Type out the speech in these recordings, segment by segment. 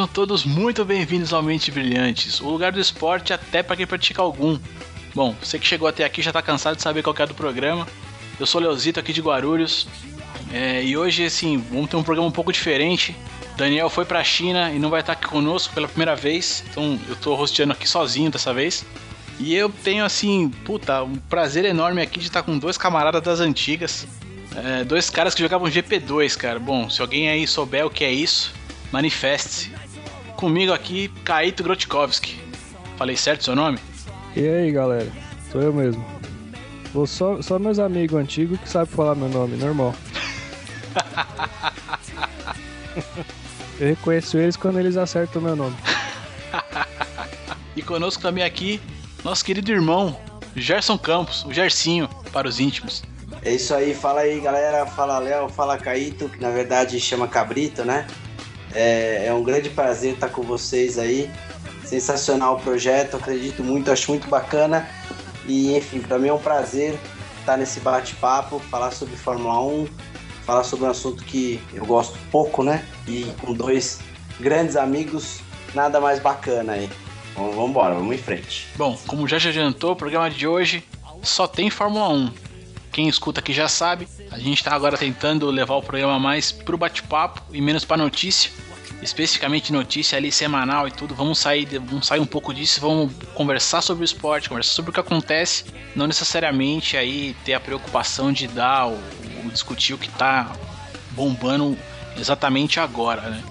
Sejam todos muito bem-vindos ao Mente Brilhantes, o lugar do esporte até para quem pratica algum. Bom, você que chegou até aqui já tá cansado de saber qual é do programa. Eu sou o Leozito aqui de Guarulhos. É, e hoje, assim, vamos ter um programa um pouco diferente. Daniel foi pra China e não vai estar aqui conosco pela primeira vez. Então eu tô rosteando aqui sozinho dessa vez. E eu tenho, assim, puta, um prazer enorme aqui de estar com dois camaradas das antigas. É, dois caras que jogavam GP2, cara. Bom, se alguém aí souber o que é isso, manifeste-se. Comigo aqui, Kaito Grotkovski. Falei certo seu nome? E aí, galera? Sou eu mesmo. Vou só, só meus amigos antigos que sabem falar meu nome, normal. eu reconheço eles quando eles acertam o meu nome. e conosco também aqui, nosso querido irmão, Gerson Campos, o Gersinho, para os íntimos. É isso aí, fala aí galera, fala Léo, fala Caíto, que na verdade chama Cabrito, né? É, é um grande prazer estar com vocês aí. Sensacional o projeto, acredito muito, acho muito bacana. E enfim, para mim é um prazer estar nesse bate-papo, falar sobre Fórmula 1, falar sobre um assunto que eu gosto pouco, né? E com dois grandes amigos, nada mais bacana aí. Vamos embora, vamos em frente. Bom, como já adiantou, o programa de hoje só tem Fórmula 1 quem escuta aqui já sabe, a gente está agora tentando levar o programa mais pro bate-papo e menos para notícia. Especificamente notícia ali semanal e tudo. Vamos sair, vamos sair um pouco disso, vamos conversar sobre o esporte, conversar sobre o que acontece, não necessariamente aí ter a preocupação de dar ou, discutir o que está bombando exatamente agora, né?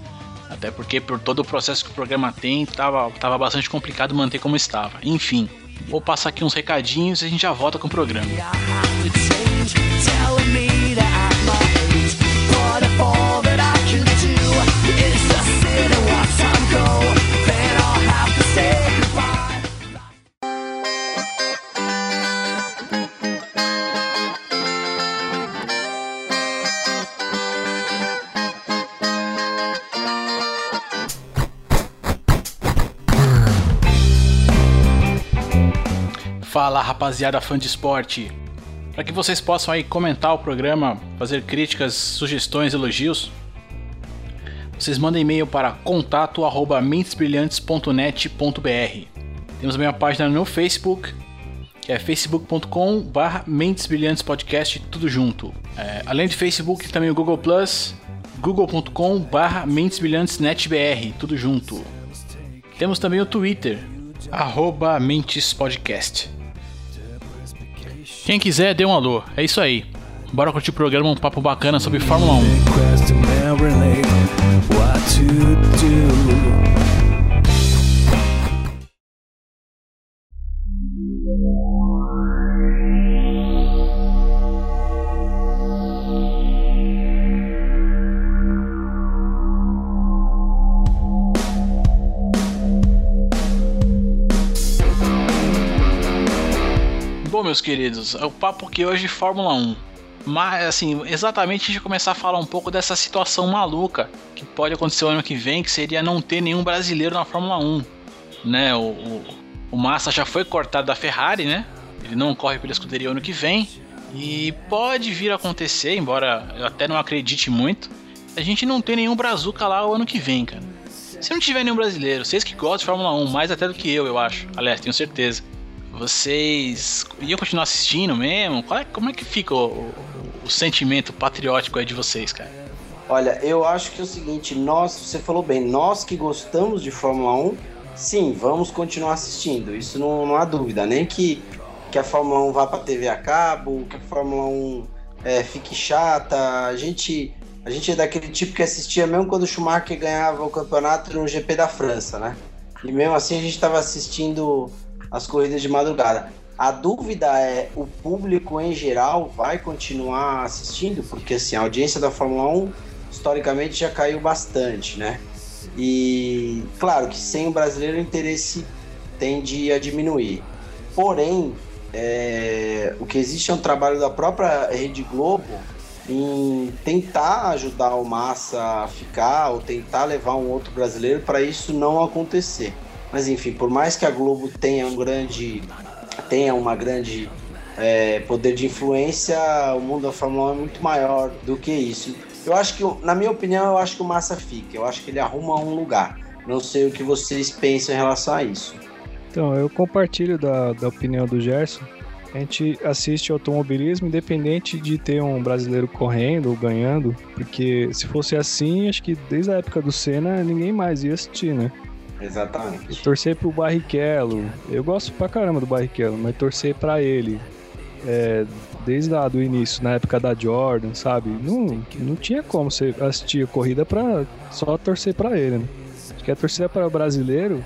Até porque por todo o processo que o programa tem, tava, tava bastante complicado manter como estava. Enfim, Vou passar aqui uns recadinhos e a gente já volta com o programa. Rapaziada fã de esporte! Para que vocês possam aí comentar o programa, fazer críticas, sugestões, elogios, vocês mandem e-mail para contato@mentesbrilhantes.net.br. Temos também uma página no Facebook, que é facebook.com/barra tudo junto. É, além de Facebook, também o Google Plus, google.com/barra tudo junto. Temos também o Twitter, arroba Mentes Podcast. Quem quiser, dê um alô. É isso aí. Bora curtir o programa, um papo bacana sobre Fórmula 1. Meus queridos, é o papo que hoje Fórmula 1. Mas, assim, exatamente a gente começar a falar um pouco dessa situação maluca que pode acontecer o ano que vem, que seria não ter nenhum brasileiro na Fórmula 1. Né? O, o, o Massa já foi cortado da Ferrari, né? Ele não corre pela escuderia ano que vem. E pode vir a acontecer, embora eu até não acredite muito, a gente não ter nenhum Brazuca lá o ano que vem, cara. Se não tiver nenhum brasileiro, vocês que gostam de Fórmula 1, mais até do que eu, eu acho. Aliás, tenho certeza vocês iam continuar assistindo mesmo? É, como é que fica o, o, o, sentimento patriótico aí de vocês, cara? Olha, eu acho que é o seguinte, nós, você falou bem, nós que gostamos de Fórmula 1, sim, vamos continuar assistindo, isso não, não há dúvida, nem que, que a Fórmula 1 vá para TV a cabo, que a Fórmula 1 é, fique chata, a gente, a gente é daquele tipo que assistia mesmo quando o Schumacher ganhava o campeonato no GP da França, né? E mesmo assim a gente estava assistindo as corridas de madrugada. A dúvida é, o público em geral vai continuar assistindo? Porque assim, a audiência da Fórmula 1 historicamente já caiu bastante, né? E claro que sem o brasileiro o interesse tende a diminuir. Porém, é, o que existe é um trabalho da própria Rede Globo em tentar ajudar o Massa a ficar ou tentar levar um outro brasileiro para isso não acontecer. Mas enfim, por mais que a Globo tenha um grande tenha uma grande é, poder de influência, o mundo da Fórmula 1 é muito maior do que isso. Eu acho que, na minha opinião, eu acho que o Massa fica. Eu acho que ele arruma um lugar. Não sei o que vocês pensam em relação a isso. Então, eu compartilho da, da opinião do Gerson. A gente assiste automobilismo independente de ter um brasileiro correndo ou ganhando, porque se fosse assim, acho que desde a época do Senna ninguém mais ia assistir, né? Exatamente. Torcer pro Barrichello, eu gosto pra caramba do Barrichello, mas torcer pra ele é, desde lá do início, na época da Jordan, sabe? Não, não tinha como você assistir a corrida pra só torcer pra ele, né? Acho que a torcida para o brasileiro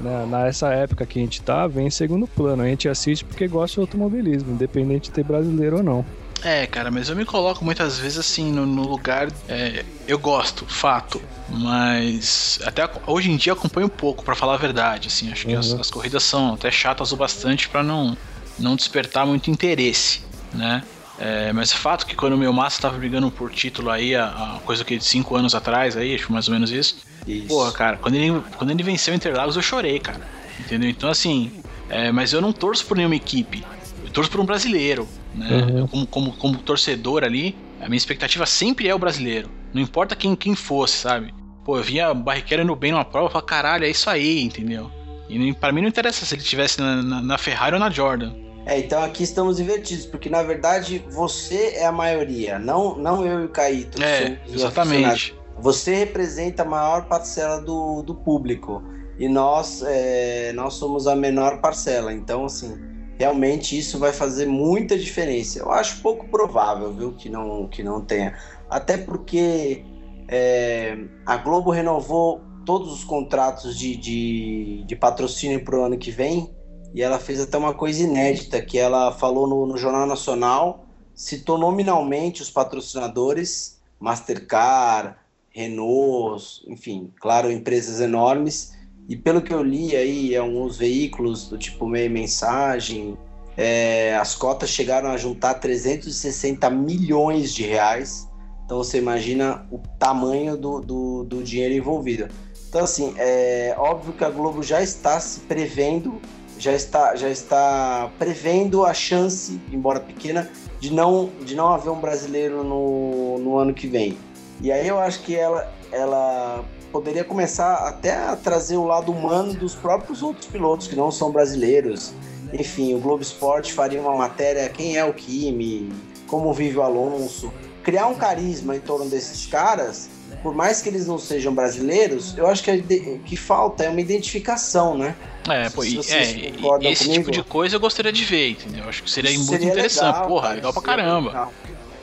né, nessa época que a gente tá, vem em segundo plano. A gente assiste porque gosta de automobilismo, independente de ter brasileiro ou não. É, cara, mas eu me coloco muitas vezes assim no, no lugar. É, eu gosto, fato. Mas até hoje em dia acompanho um pouco, para falar a verdade. Assim, acho que as, uhum. as, corridas são até chatas o bastante para não, não despertar muito interesse, né? É, mas o fato que quando o meu Massa tava brigando por título aí, a, a coisa que de 5 anos atrás, aí, acho mais ou menos isso. isso. Porra, cara, quando ele, quando ele venceu o Interlagos eu chorei, cara. Entendeu? Então, assim, é, mas eu não torço por nenhuma equipe. Eu torço por um brasileiro. Né? Uhum. Como, como, como torcedor ali, a minha expectativa sempre é o brasileiro. Não importa quem, quem fosse, sabe? Pô, eu via Barrichello indo bem numa prova e falava, caralho, é isso aí, entendeu? E para mim não interessa se ele estivesse na, na, na Ferrari ou na Jordan. É, então aqui estamos invertidos, porque na verdade você é a maioria, não, não eu e o Caíto. É, exatamente. Você representa a maior parcela do, do público e nós, é, nós somos a menor parcela. Então, assim, realmente isso vai fazer muita diferença. Eu acho pouco provável, viu, que não, que não tenha. Até porque é, a Globo renovou todos os contratos de, de, de patrocínio para o ano que vem e ela fez até uma coisa inédita, que ela falou no, no Jornal Nacional, citou nominalmente os patrocinadores, Mastercard, Renault, enfim, claro, empresas enormes, e pelo que eu li aí, alguns veículos do tipo meia mensagem, é, as cotas chegaram a juntar 360 milhões de reais, então você imagina o tamanho do, do, do dinheiro envolvido. Então, assim, é óbvio que a Globo já está se prevendo já está, já está prevendo a chance, embora pequena, de não, de não haver um brasileiro no, no ano que vem. E aí eu acho que ela, ela poderia começar até a trazer o lado humano dos próprios outros pilotos que não são brasileiros. Enfim, o Globo Esporte faria uma matéria quem é o Kimi, como vive o Alonso, criar um carisma em torno desses caras, por mais que eles não sejam brasileiros, eu acho que, que falta é uma identificação, né? É, pô, e, é, esse comigo, tipo de coisa eu gostaria de ver, entendeu? Acho que seria muito seria interessante. Legal, Porra, legal pra caramba. Legal.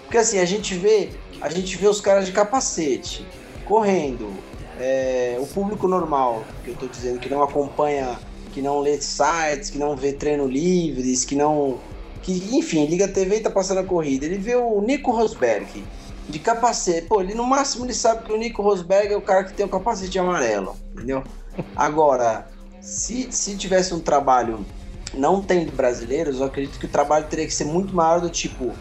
Porque assim, a gente vê, a gente vê os caras de capacete, correndo. É, o público normal, que eu tô dizendo, que não acompanha, que não lê sites, que não vê treino livres, que não. Que, enfim, liga a TV e tá passando a corrida. Ele vê o Nico Rosberg de capacete. Pô, ele no máximo ele sabe que o Nico Rosberg é o cara que tem o capacete amarelo, entendeu? Agora, se, se tivesse um trabalho não tendo brasileiros, eu acredito que o trabalho teria que ser muito maior do tipo.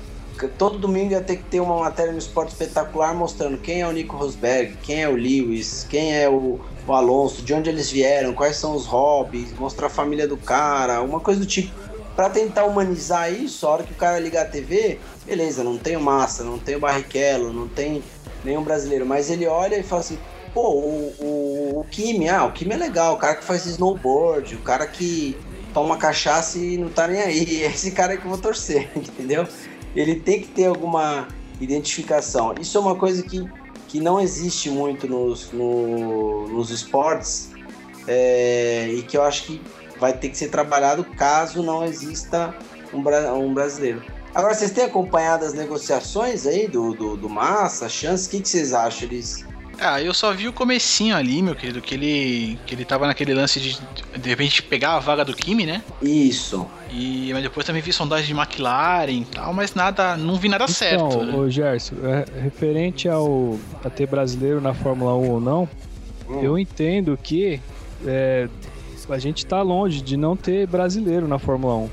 Todo domingo ia ter que ter uma matéria no esporte espetacular mostrando quem é o Nico Rosberg, quem é o Lewis, quem é o, o Alonso, de onde eles vieram, quais são os hobbies, mostrar a família do cara, uma coisa do tipo. para tentar humanizar isso, a hora que o cara ligar a TV, beleza, não tem o Massa, não tem o Barrichello, não tem nenhum brasileiro, mas ele olha e fala assim: Pô, o, o, o Kimi, ah, o Kimi é legal, o cara que faz snowboard, o cara que toma cachaça e não tá nem aí. É esse cara que eu vou torcer, entendeu? Ele tem que ter alguma identificação. Isso é uma coisa que, que não existe muito nos, no, nos esportes é, e que eu acho que vai ter que ser trabalhado caso não exista um, um brasileiro. Agora, vocês têm acompanhado as negociações aí do, do, do Massa, chance? O que, que vocês acham? Eles ah, eu só vi o comecinho ali, meu querido, que ele que ele tava naquele lance de de repente pegar a vaga do Kimi, né? Isso. E mas depois também vi sondagem de McLaren e tal, mas nada, não vi nada então, certo. Né? Ô, Gerson, é, referente ao a ter brasileiro na Fórmula 1 ou não, hum. eu entendo que é, a gente tá longe de não ter brasileiro na Fórmula 1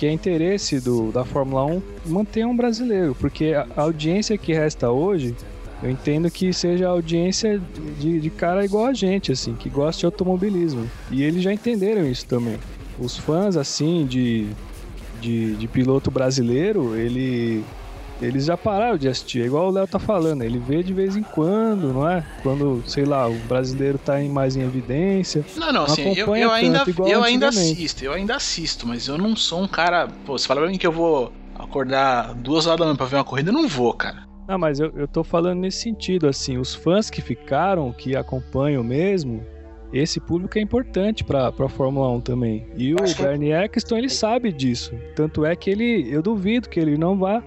que é interesse do, da Fórmula 1 manter um brasileiro, porque a audiência que resta hoje eu entendo que seja audiência de, de cara igual a gente, assim, que gosta de automobilismo. E eles já entenderam isso também. Os fãs, assim, de, de, de piloto brasileiro, ele eles já pararam de assistir. É igual o Léo tá falando, ele vê de vez em quando, não é? Quando, sei lá, o brasileiro tá em, mais em evidência. Não, não, assim, eu, eu ainda, eu ainda assisto, eu ainda assisto, mas eu não sou um cara. Pô, você fala pra mim que eu vou acordar duas horas da manhã pra ver uma corrida, eu não vou, cara. Não, mas eu, eu tô falando nesse sentido, assim, os fãs que ficaram, que acompanham mesmo, esse público é importante para a Fórmula 1 também. E o Bernie Eccleston, ele sabe disso. Tanto é que ele, eu duvido que ele não vá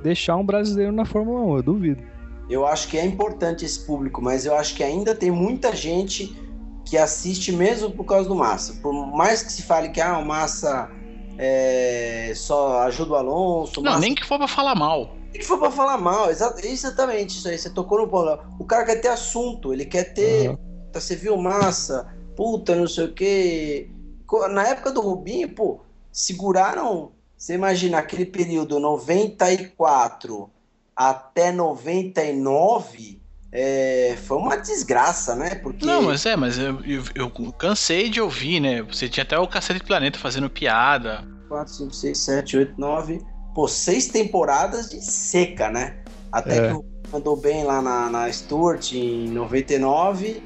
deixar um brasileiro na Fórmula 1, eu duvido. Eu acho que é importante esse público, mas eu acho que ainda tem muita gente que assiste mesmo por causa do Massa. Por mais que se fale que ah, o Massa é, só ajuda o Alonso. Não, Massa... nem que for para falar mal que for pra falar mal, exatamente isso aí. Você tocou no ponto. O cara quer ter assunto, ele quer ter. Uhum. Você viu massa, puta, não sei o quê. Na época do Rubinho, pô, seguraram. Você imagina aquele período 94 até 99. É, foi uma desgraça, né? Porque... Não, mas é, mas eu, eu, eu, cansei de ouvir, né? Você tinha até o Cacete Planeta fazendo piada. 4, 5, 6, 7, 8, 9 pô, seis temporadas de seca, né? Até é. que o mandou bem lá na, na Stuart em 99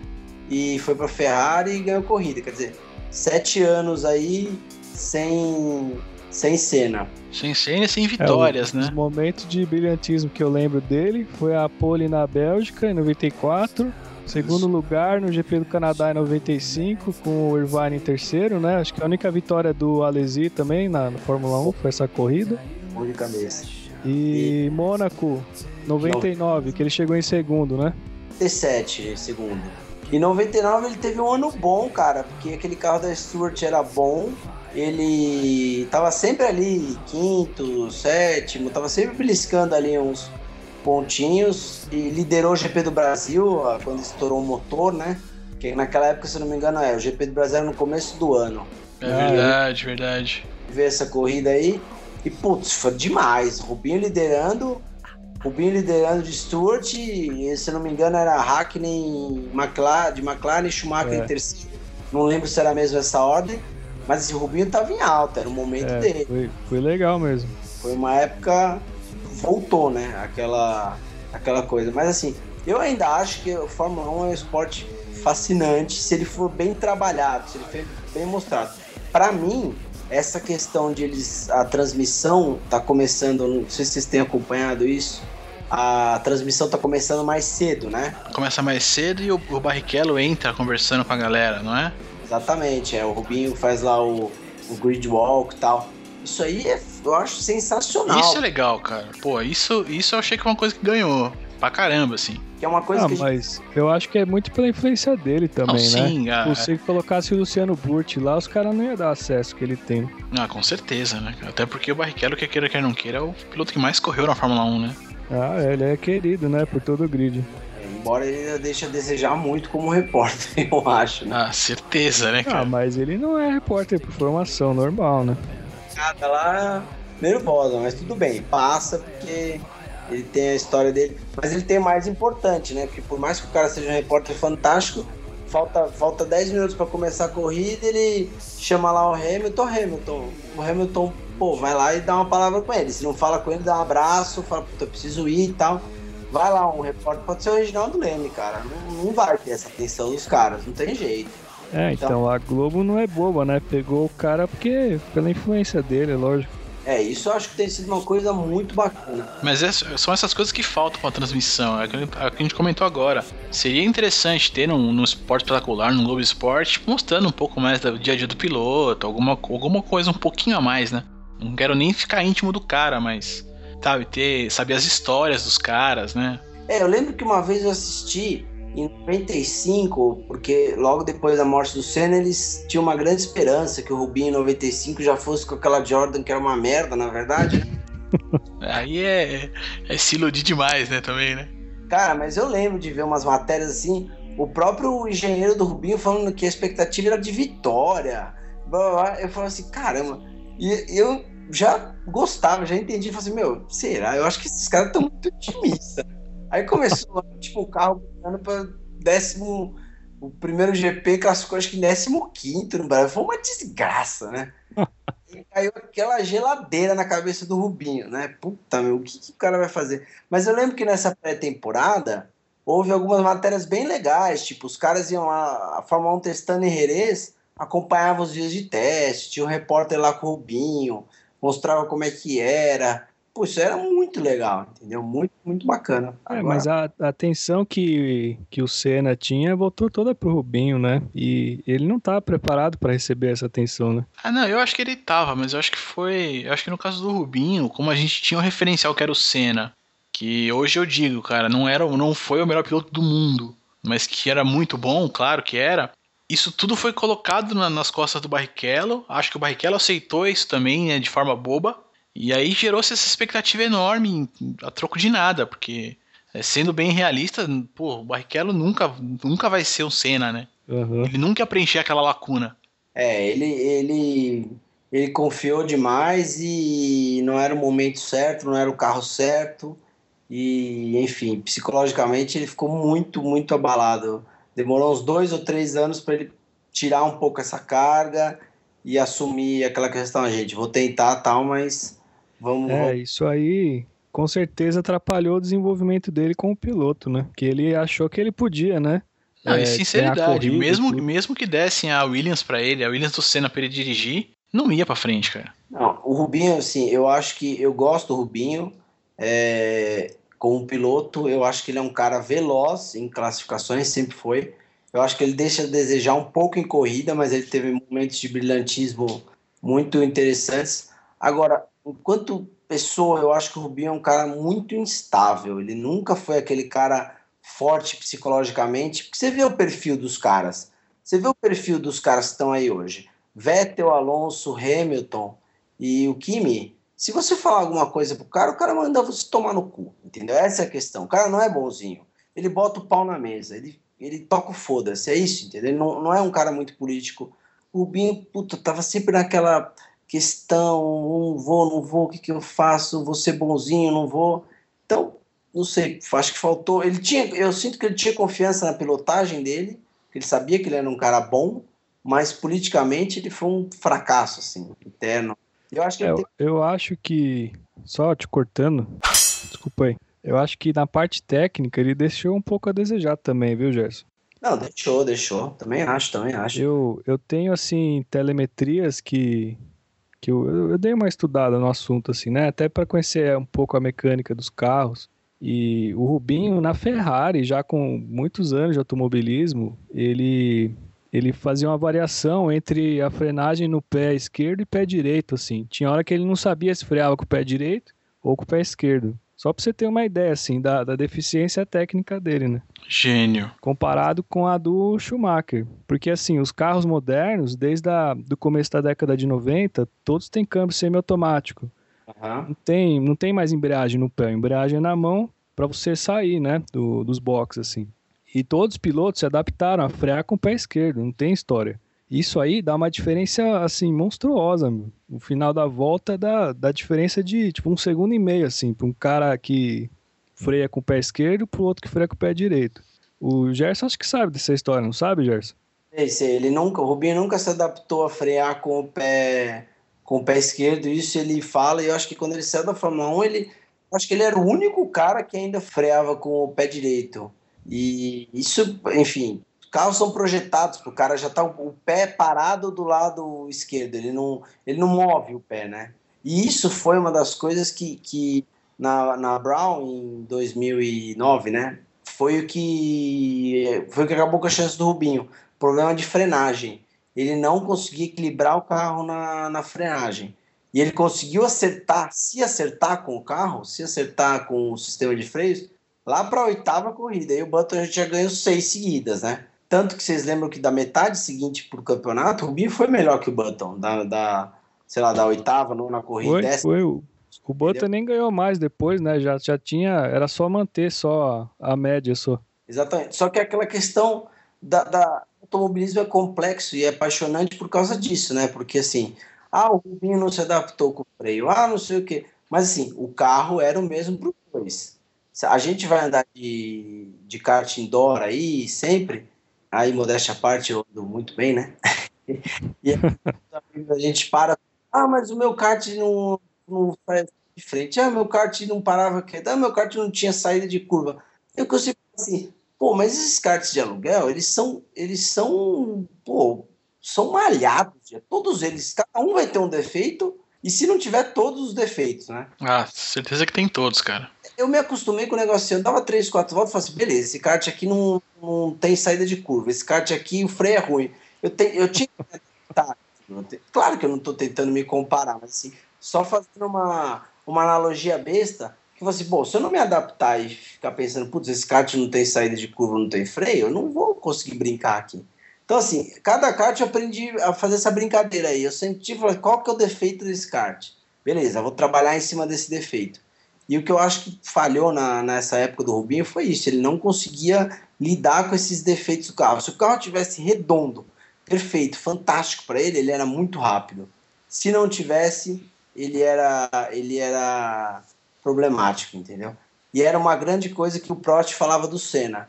e foi pra Ferrari e ganhou corrida. Quer dizer, sete anos aí sem, sem cena. Sem cena e sem vitórias, é, né? O momento de brilhantismo que eu lembro dele foi a pole na Bélgica em 94. Segundo lugar no GP do Canadá em 95, com o Irvine em terceiro, né? Acho que a única vitória do Alesi também na, na Fórmula 1 foi essa corrida de cabeça. E, e... Mônaco, 99, que ele chegou em segundo, né? 17 segundo. Em 99 ele teve um ano bom, cara, porque aquele carro da Stuart era bom. Ele tava sempre ali, quinto, sétimo, tava sempre beliscando ali uns pontinhos e liderou o GP do Brasil quando estourou o motor, né? Que naquela época, se não me engano, é o GP do Brasil era no começo do ano. É verdade, verdade. Ver essa corrida aí. E, putz, foi demais. Rubinho liderando, Rubinho liderando de Stuart, e, se não me engano era Hackney McLaren, de McLaren e Schumacher é. em terceiro. Não lembro se era mesmo essa ordem, mas esse Rubinho tava em alta, era o momento é, dele. Foi, foi legal mesmo. Foi uma época. Voltou, né? Aquela, aquela coisa. Mas assim, eu ainda acho que o Fórmula 1 é um esporte fascinante se ele for bem trabalhado, se ele for bem mostrado. Para mim, essa questão de eles. A transmissão tá começando, não sei se vocês têm acompanhado isso. A transmissão tá começando mais cedo, né? Começa mais cedo e o, o Barrichello entra conversando com a galera, não é? Exatamente, é. O Rubinho faz lá o, o grid walk e tal. Isso aí é, eu acho sensacional. Isso é legal, cara. Pô, isso, isso eu achei que é uma coisa que ganhou pra caramba, assim. Que é uma coisa ah, que mas gente... eu acho que é muito pela influência dele também, não, né? Sim, ah, Se você colocasse o Luciano Burti lá, os caras não iam dar acesso que ele tem. Ah, com certeza, né? Até porque o Barrichello, que queira quer não queira, é o piloto que mais correu na Fórmula 1, né? Ah, ele é querido, né? Por todo o grid. Embora ele deixe a desejar muito como repórter, eu acho, né? Ah, certeza, né, cara? Ah, mas ele não é repórter por formação normal, né? Cada lá nervosa, mas tudo bem, passa porque ele tem a história dele, mas ele tem mais importante, né? Porque por mais que o cara seja um repórter fantástico, falta, falta 10 minutos para começar a corrida, ele chama lá o Hamilton, Hamilton, o Hamilton, pô, vai lá e dá uma palavra com ele. Se não fala com ele, dá um abraço, fala, puta, eu preciso ir e tal. Vai lá, um repórter, pode ser o Reginaldo Leme, cara. Não, não vai ter essa atenção dos caras, não tem jeito. É, então, então a Globo não é boba, né? Pegou o cara porque pela influência dele, lógico. É, isso eu acho que tem sido uma coisa muito bacana. Mas é, são essas coisas que faltam com a transmissão, é o que a gente comentou agora. Seria interessante ter no, no esporte espetacular, no Globo Esporte, mostrando um pouco mais do dia a dia do piloto, alguma, alguma coisa um pouquinho a mais, né? Não quero nem ficar íntimo do cara, mas, sabe, ter, saber as histórias dos caras, né? É, eu lembro que uma vez eu assisti em 95, porque logo depois da morte do Senna, eles tinham uma grande esperança que o Rubinho em 95 já fosse com aquela Jordan que era uma merda, na verdade. Aí é, é se iludir demais, né, também, né? Cara, mas eu lembro de ver umas matérias assim, o próprio engenheiro do Rubinho falando que a expectativa era de vitória. Eu falei assim, caramba. E eu já gostava, já entendi. Falei assim, meu, será? Eu acho que esses caras estão muito otimistas. Aí começou, tipo, o carro brigando pra décimo. O primeiro GP classificou acho que em 15 no Brasil. Foi uma desgraça, né? e caiu aquela geladeira na cabeça do Rubinho, né? Puta, meu, o que, que o cara vai fazer? Mas eu lembro que nessa pré-temporada houve algumas matérias bem legais, tipo, os caras iam lá, a Fórmula 1 testando em Jerez, acompanhava os dias de teste, tinha um repórter lá com o Rubinho, mostrava como é que era. Pô, isso era muito legal, entendeu? Muito, muito bacana. É, mas a, a atenção que, que o Senna tinha voltou toda pro Rubinho, né? E ele não tá preparado para receber essa atenção, né? Ah, não, eu acho que ele tava, mas eu acho que foi. Eu acho que no caso do Rubinho, como a gente tinha um referencial que era o Senna, que hoje eu digo, cara, não, era, não foi o melhor piloto do mundo, mas que era muito bom, claro que era. Isso tudo foi colocado na, nas costas do Barrichello. Acho que o Barrichello aceitou isso também, né, de forma boba. E aí gerou-se essa expectativa enorme a troco de nada, porque é, sendo bem realista, pô, o Barrichello nunca, nunca vai ser o Senna, né? Uhum. Ele nunca ia preencher aquela lacuna. É, ele, ele, ele confiou demais e não era o momento certo, não era o carro certo. E, enfim, psicologicamente ele ficou muito, muito abalado. Demorou uns dois ou três anos para ele tirar um pouco essa carga e assumir aquela questão, gente, vou tentar tal, mas Vamos, é, vamos... isso aí com certeza atrapalhou o desenvolvimento dele como piloto, né? Que ele achou que ele podia, né? Não, é, sinceridade, mesmo, mesmo que dessem a Williams para ele, a Williams do Senna para ele dirigir, não ia para frente, cara. Não, o Rubinho, assim, eu acho que eu gosto do Rubinho é, como piloto, eu acho que ele é um cara veloz em classificações, sempre foi. Eu acho que ele deixa a desejar um pouco em corrida, mas ele teve momentos de brilhantismo muito interessantes. Agora, enquanto pessoa, eu acho que o Rubinho é um cara muito instável. Ele nunca foi aquele cara forte psicologicamente. Porque você vê o perfil dos caras. Você vê o perfil dos caras que estão aí hoje. Vettel, Alonso, Hamilton e o Kimi. Se você falar alguma coisa pro cara, o cara manda você tomar no cu, entendeu? Essa é a questão. O cara não é bonzinho. Ele bota o pau na mesa, ele, ele toca o foda-se, é isso, entendeu? Ele não, não é um cara muito político. O Rubinho, puta, tava sempre naquela questão, não vou, não vou, o que, que eu faço, vou ser bonzinho, não vou. Então, não sei, acho que faltou. Ele tinha, eu sinto que ele tinha confiança na pilotagem dele, ele sabia que ele era um cara bom, mas politicamente ele foi um fracasso, assim, interno. Eu acho que, é, tem... eu acho que só te cortando, desculpa aí. Eu acho que na parte técnica ele deixou um pouco a desejar também, viu, Gerson? Não, deixou, deixou. Também acho, também acho. Eu, eu tenho, assim, telemetrias que que eu, eu dei uma estudada no assunto, assim, né? Até para conhecer um pouco a mecânica dos carros. E o Rubinho, na Ferrari, já com muitos anos de automobilismo, ele, ele fazia uma variação entre a frenagem no pé esquerdo e pé direito, assim. Tinha hora que ele não sabia se freava com o pé direito ou com o pé esquerdo. Só para você ter uma ideia, assim, da, da deficiência técnica dele, né? Gênio. Comparado com a do Schumacher. Porque, assim, os carros modernos, desde o começo da década de 90, todos têm câmbio semiautomático. Uhum. Não, tem, não tem mais embreagem no pé. A embreagem é na mão para você sair, né? Do, dos boxes, assim. E todos os pilotos se adaptaram a frear com o pé esquerdo. Não tem história. Isso aí dá uma diferença, assim, monstruosa. Meu. O final da volta dá, dá diferença de, tipo, um segundo e meio, assim, para um cara que freia com o pé esquerdo pro outro que freia com o pé direito. O Gerson acho que sabe dessa história, não sabe, Gerson? Esse, ele nunca, o Rubinho nunca se adaptou a frear com o pé com o pé esquerdo, isso ele fala, e eu acho que quando ele saiu da Fórmula 1, ele acho que ele era o único cara que ainda freava com o pé direito. E isso, enfim, carros são projetados o cara já tá o pé parado do lado esquerdo, ele não, ele não move o pé, né? E isso foi uma das coisas que, que na, na Brown em 2009, né? Foi o que foi o que acabou com a chance do Rubinho. Problema de frenagem. Ele não conseguia equilibrar o carro na, na frenagem. E ele conseguiu acertar, se acertar com o carro, se acertar com o sistema de freios, lá para a oitava corrida. E o Button já ganhou seis seguidas, né? Tanto que vocês lembram que da metade seguinte para o campeonato, o Rubinho foi melhor que o Button, da, da sei lá, da oitava, nona corrida. Foi, décima. foi. O, o Button nem ganhou mais depois, né? Já, já tinha, era só manter só a, a média só. Exatamente. Só que aquela questão da, da automobilismo é complexo e é apaixonante por causa disso, né? Porque assim, ah, o Rubinho não se adaptou com o freio, ah, não sei o quê. Mas assim, o carro era o mesmo para os dois. A gente vai andar de, de kart indoor aí sempre, Aí, modéstia à parte, eu ando muito bem, né? e a gente para. Ah, mas o meu kart não, não faz de frente. Ah, meu kart não parava quieto. Ah, meu kart não tinha saída de curva. Eu consigo assim, pô, mas esses karts de aluguel, eles são, eles são, pô, são malhados. Todos eles, cada um vai ter um defeito. E se não tiver todos os defeitos, né? Ah, certeza que tem todos, cara. Eu me acostumei com o negócio assim, eu dava 3, 4 voltas e falava assim, beleza, esse kart aqui não, não tem saída de curva, esse kart aqui o freio é ruim. Eu, te, eu tinha tá, Claro que eu não estou tentando me comparar, mas assim, só fazendo uma, uma analogia besta, que você, bom, se eu não me adaptar e ficar pensando, putz, esse kart não tem saída de curva, não tem freio, eu não vou conseguir brincar aqui. Então, assim, cada kart eu aprendi a fazer essa brincadeira aí. Eu sempre tive, qual que é o defeito desse kart? Beleza, vou trabalhar em cima desse defeito. E o que eu acho que falhou na, nessa época do Rubinho foi isso, ele não conseguia lidar com esses defeitos do carro. Se o carro tivesse redondo, perfeito, fantástico para ele, ele era muito rápido. Se não tivesse, ele era, ele era problemático, entendeu? E era uma grande coisa que o Prost falava do Senna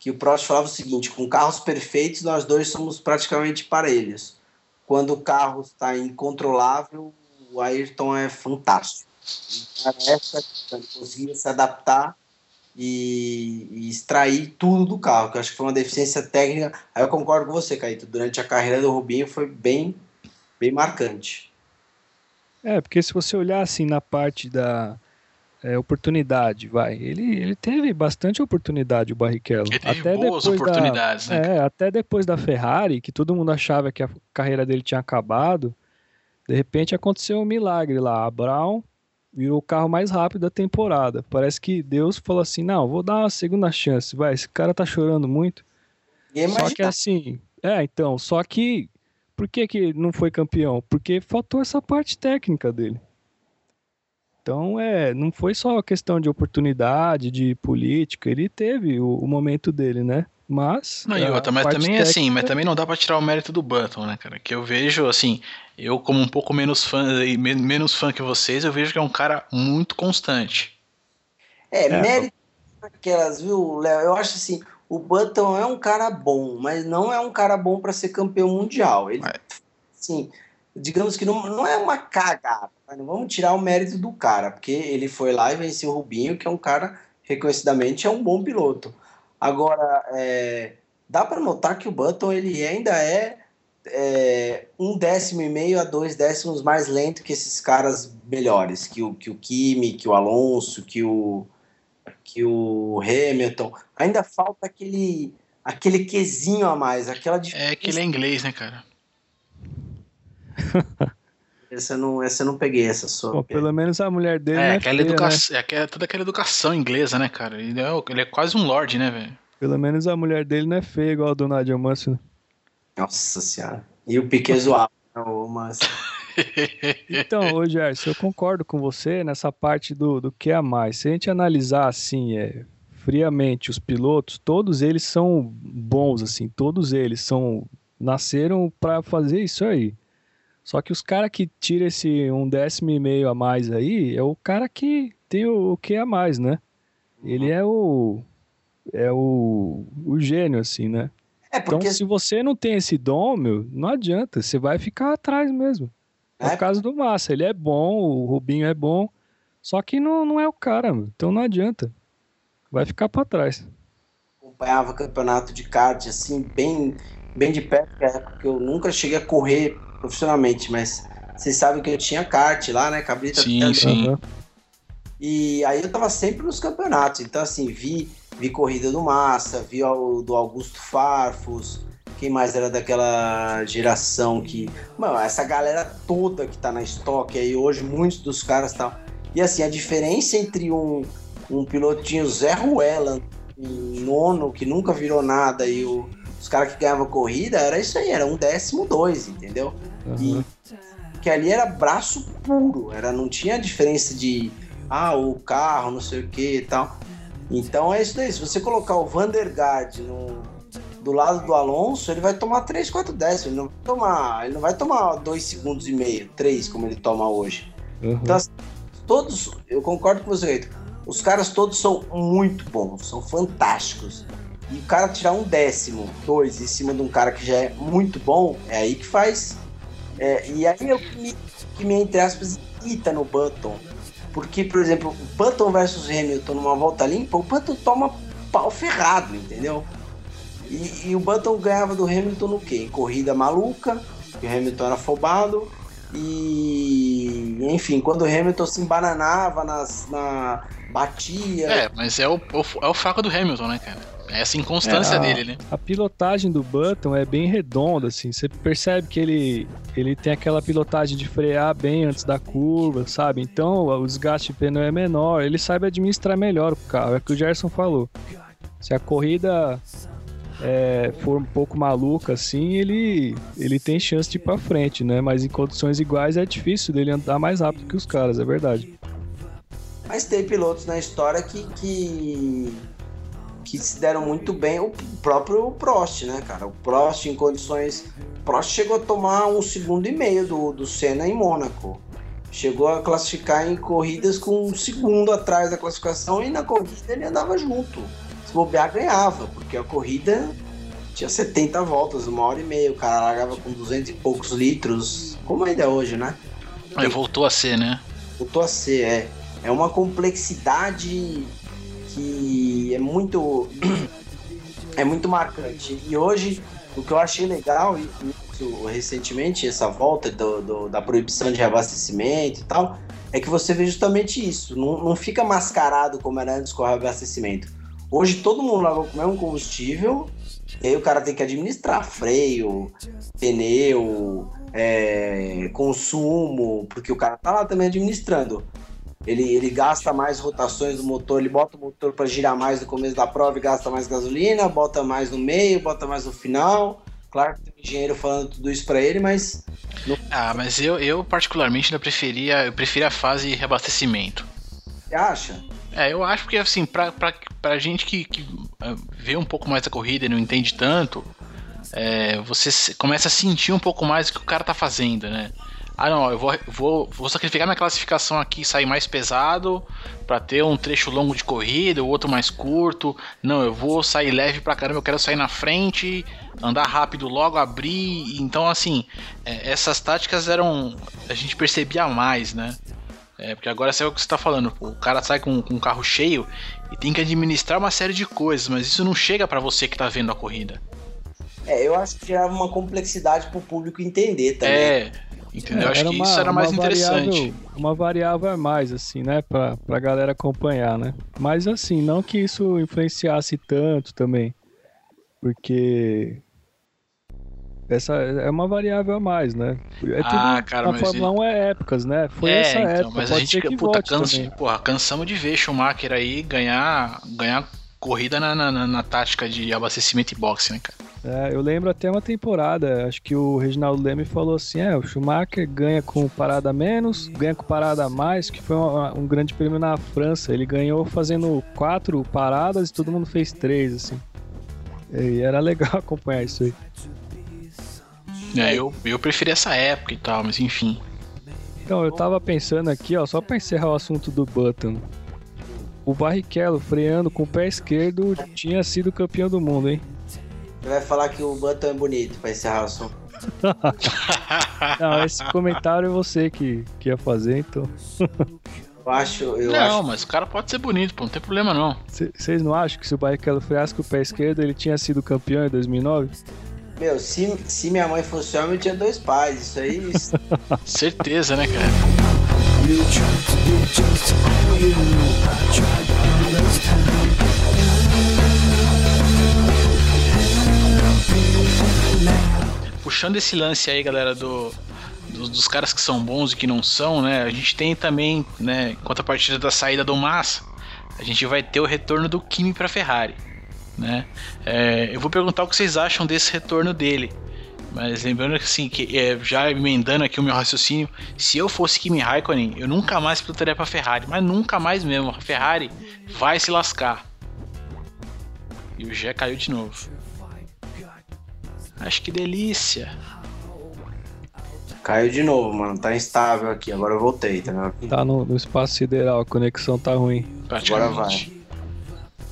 que o Prost falava o seguinte: com carros perfeitos, nós dois somos praticamente parelhos. Quando o carro está incontrolável, o Ayrton é fantástico. Essa ele conseguia se adaptar e, e, extrair tudo do carro, que eu acho que foi uma deficiência técnica. Aí eu concordo com você, Caíto. Durante a carreira do Rubinho foi bem, bem marcante. É, porque se você olhar assim na parte da, é, oportunidade, vai. Ele, ele teve bastante oportunidade, o Barrichello. Ele teve até boas oportunidades, da, né? É, até depois da Ferrari, que todo mundo achava que a carreira dele tinha acabado, de repente aconteceu um milagre lá. A Brown virou o carro mais rápido da temporada. Parece que Deus falou assim: não, vou dar uma segunda chance, vai. Esse cara tá chorando muito. Só que assim, é, então, só que por que, que não foi campeão? Porque faltou essa parte técnica dele. Então, é, não foi só questão de oportunidade, de política, ele teve o, o momento dele, né? Mas. Não, e outra, mas também técnica... assim, mas também não dá para tirar o mérito do Button, né, cara? Que eu vejo, assim, eu como um pouco menos fã, menos fã que vocês, eu vejo que é um cara muito constante. É, é. mérito aquelas, viu, Léo? Eu acho assim, o Button é um cara bom, mas não é um cara bom para ser campeão mundial. Ele, sim, digamos que não, não é uma cagada, não vamos tirar o mérito do cara, porque ele foi lá e venceu o Rubinho, que é um cara, reconhecidamente, é um bom piloto. Agora, é, dá para notar que o Button ele ainda é, é, um décimo e meio a dois décimos mais lento que esses caras melhores, que o, que o Kimi, que o Alonso, que o, que o Hamilton. Ainda falta aquele, aquele quesinho a mais, aquela diferença. É que ele é inglês, né, cara? essa eu não, essa eu não peguei, essa só. Bom, pelo menos a mulher dele. É, é aquela, feia, educação, né? é toda aquela educação inglesa, né, cara? Ele é, ele é quase um lord, né, velho? Pelo menos a mulher dele não é feia igual a do Nadia Mansell. Nossa senhora. E o Piquet zoava, né, o Mansell. então, ô Gerson, eu concordo com você nessa parte do, do que é a mais. Se a gente analisar assim, é, friamente os pilotos, todos eles são bons, assim, todos eles são nasceram para fazer isso aí. Só que os caras que tiram esse um décimo e meio a mais aí é o cara que tem o, o que a mais, né? Ele é o é o, o gênio assim, né? É então, porque... Então se você não tem esse dom, meu, não adianta, você vai ficar atrás mesmo. É, é o caso do Massa, ele é bom, o Rubinho é bom, só que não, não é o cara, meu. então não adianta. Vai ficar para trás. Acompanhava campeonato de kart assim, bem bem de perto, porque eu nunca cheguei a correr profissionalmente, mas vocês sabem que eu tinha kart lá, né? Cabrita. Sim, sim. E aí eu tava sempre nos campeonatos. Então, assim, vi, vi corrida do Massa, vi o do Augusto Farfus. Quem mais era daquela geração que. Mano, essa galera toda que tá na estoque aí hoje, muitos dos caras tal. E assim, a diferença entre um, um pilotinho Zé Ruela, um nono que nunca virou nada, e o, os caras que ganhavam corrida, era isso aí, era um décimo dois, entendeu? Uhum. E que ali era braço puro, era, não tinha diferença de ah, o carro, não sei o que e tal. Então é isso daí. Se você colocar o Vandergaard no, do lado do Alonso, ele vai tomar 3, 4 décimos. Ele não vai tomar, ele não vai tomar 2 segundos e meio, 3, como ele toma hoje. Uhum. Então, assim, todos, eu concordo com você, Os caras todos são muito bons, são fantásticos. E o cara tirar um décimo, dois, em cima de um cara que já é muito bom, é aí que faz É, e aí é o que me, que me, entre aspas, irrita no Button. Porque, por exemplo, Button versus Hamilton numa volta limpa, o Button toma pau ferrado, entendeu? E, e o Button ganhava do Hamilton no quê? Em corrida maluca, que o Hamilton era afobado. E enfim, quando o Hamilton se embananava nas, na batia. É, mas é o, o, é o fraco do Hamilton, né, cara? É essa inconstância é, a, dele, né? A pilotagem do Button é bem redonda, assim. Você percebe que ele, ele tem aquela pilotagem de frear bem antes da curva, sabe? Então o desgaste de pneu é menor. Ele sabe administrar melhor o carro. É o que o Gerson falou. Se a corrida é, for um pouco maluca assim, ele, ele tem chance de ir pra frente, né? Mas em condições iguais é difícil dele andar mais rápido que os caras, é verdade. Mas tem pilotos na história que, que, que se deram muito bem. O próprio Prost, né, cara? O Prost em condições. Prost chegou a tomar um segundo e meio do, do Senna em Mônaco. Chegou a classificar em corridas com um segundo atrás da classificação e na corrida ele andava junto se bobear, ganhava, porque a corrida tinha 70 voltas, uma hora e meia. O cara largava com 200 e poucos litros, como ainda é hoje, né? Aí voltou a ser, né? Voltou a ser, é. É uma complexidade que é muito. é muito marcante. E hoje, o que eu achei legal, isso, recentemente, essa volta do, do, da proibição de reabastecimento e tal, é que você vê justamente isso. Não, não fica mascarado como era antes com o reabastecimento Hoje todo mundo lava com o mesmo combustível, e aí o cara tem que administrar freio, pneu, é, consumo, porque o cara tá lá também administrando. Ele, ele gasta mais rotações do motor, ele bota o motor para girar mais no começo da prova e gasta mais gasolina, bota mais no meio, bota mais no final. Claro que tem um engenheiro falando tudo isso para ele, mas. Ah, mas eu, eu particularmente ainda preferia, eu preferia a fase reabastecimento. Você acha? É, eu acho que assim, pra, pra, pra gente que, que é, vê um pouco mais a corrida e não entende tanto, é, você começa a sentir um pouco mais o que o cara tá fazendo, né? Ah, não, eu vou, vou, vou sacrificar minha classificação aqui, sair mais pesado para ter um trecho longo de corrida, o outro mais curto. Não, eu vou sair leve pra caramba, eu quero sair na frente, andar rápido logo, abrir. Então, assim, é, essas táticas eram. A gente percebia mais, né? É, porque agora é o que você tá falando, o cara sai com, com um carro cheio e tem que administrar uma série de coisas, mas isso não chega para você que tá vendo a corrida. É, eu acho que gerava uma complexidade pro público entender também. É, entendeu? É, acho que uma, isso era mais interessante. Uma variável a mais, assim, né, pra, pra galera acompanhar, né? Mas assim, não que isso influenciasse tanto também, porque essa é uma variável a mais, né? É ah, cara, a Fórmula 1 é épocas, né? Foi é, essa então, época. Mas a gente que puta, cansa, porra, cansamos de ver Schumacher aí ganhar, ganhar corrida na, na, na, tática de abastecimento e boxe, né, cara? É, eu lembro até uma temporada, acho que o Reginaldo Leme falou assim: é, o Schumacher ganha com parada menos, ganha com parada a mais, que foi um, um grande prêmio na França. Ele ganhou fazendo quatro paradas e todo mundo fez três, assim. E era legal acompanhar isso aí. É, eu, eu preferi essa época e tal, mas enfim. Então, eu tava pensando aqui, ó, só pra encerrar o assunto do Button. O Barrichello freando com o pé esquerdo tinha sido campeão do mundo, hein? Você vai falar que o Button é bonito pra encerrar o assunto. não, esse comentário é você que, que ia fazer, então. eu acho. Eu não, acho... mas o cara pode ser bonito, pô, não tem problema não. Vocês não acham que se o Barrichello freasse com o pé esquerdo ele tinha sido campeão em 2009? Meu, se, se minha mãe fosse homem, eu tinha dois pais. Isso aí. Certeza, né, cara? Puxando esse lance aí, galera, do, dos, dos, caras que são bons e que não são, né? A gente tem também, né, enquanto a partir da saída do Massa, a gente vai ter o retorno do Kimi para Ferrari né? É, eu vou perguntar o que vocês acham desse retorno dele. Mas lembrando que assim, que é, já emendando aqui o meu raciocínio, se eu fosse Kimi Raikkonen, eu nunca mais pilotaria para Ferrari, mas nunca mais mesmo. A Ferrari vai se lascar. E o Gé caiu de novo. Acho que delícia. Caiu de novo, mano. Tá instável aqui. Agora eu voltei, tá vendo? Tá no, no espaço sideral, a conexão tá ruim. Agora vai.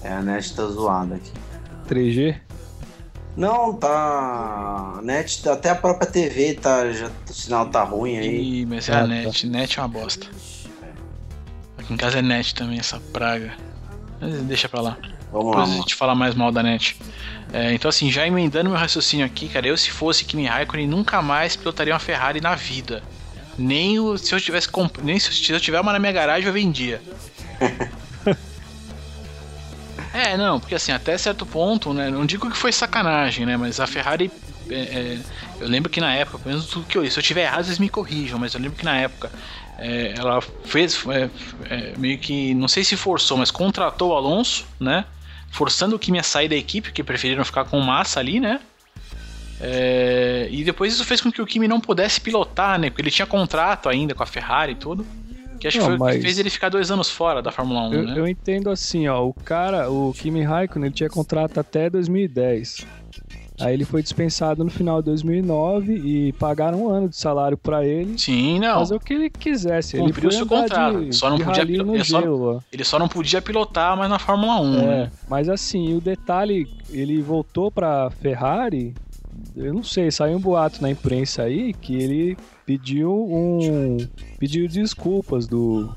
É, a net tá zoada aqui. 3G? Não, tá. Net, até a própria TV tá. Já, o sinal tá ruim aí. Ih, mas é a net. Net é uma bosta. Aqui em casa é net também, essa praga. Mas deixa pra lá. Vamos Depois lá. a gente fala mais mal da net. É, então, assim, já emendando meu raciocínio aqui, cara, eu se fosse Kimi Raikkonen nunca mais pilotaria uma Ferrari na vida. Nem o, se eu tivesse comp... nem se eu, se eu tiver uma na minha garagem eu vendia. é, não, porque assim, até certo ponto, né? Não digo que foi sacanagem, né? Mas a Ferrari. é, é, eu lembro que na época, pelo menos tudo que eu. Se eu tiver errado, vocês me corrijam, mas eu lembro que na época é, ela fez é, é, meio que. Não sei se forçou, mas contratou o Alonso, né? Forçando o Kimi a sair da equipe, porque preferiram ficar com Massa ali, né? É, e depois isso fez com que o Kimi não pudesse pilotar, né? Porque ele tinha contrato ainda com a Ferrari e tudo. Que acho Não, que foi mas- que fez ele ficar dois anos fora da Fórmula 1, Eu, né? eu entendo assim, ó, o cara, o Kimi Raikkonen, ele tinha contrato até 2010. Aí ele foi dispensado no final de 2009 e pagaram um ano de salário pra ele Sim, não. fazer o que ele quisesse. Ele Cumpriu foi seu contrato, de, só não podia rally pilo- no ele só-. Ele só não podia pilotar mais na Fórmula 1, né? É, mas assim, o detalhe, ele voltou pra Ferrari, eu não sei, saiu um boato na imprensa aí que ele pediu um pediu desculpas do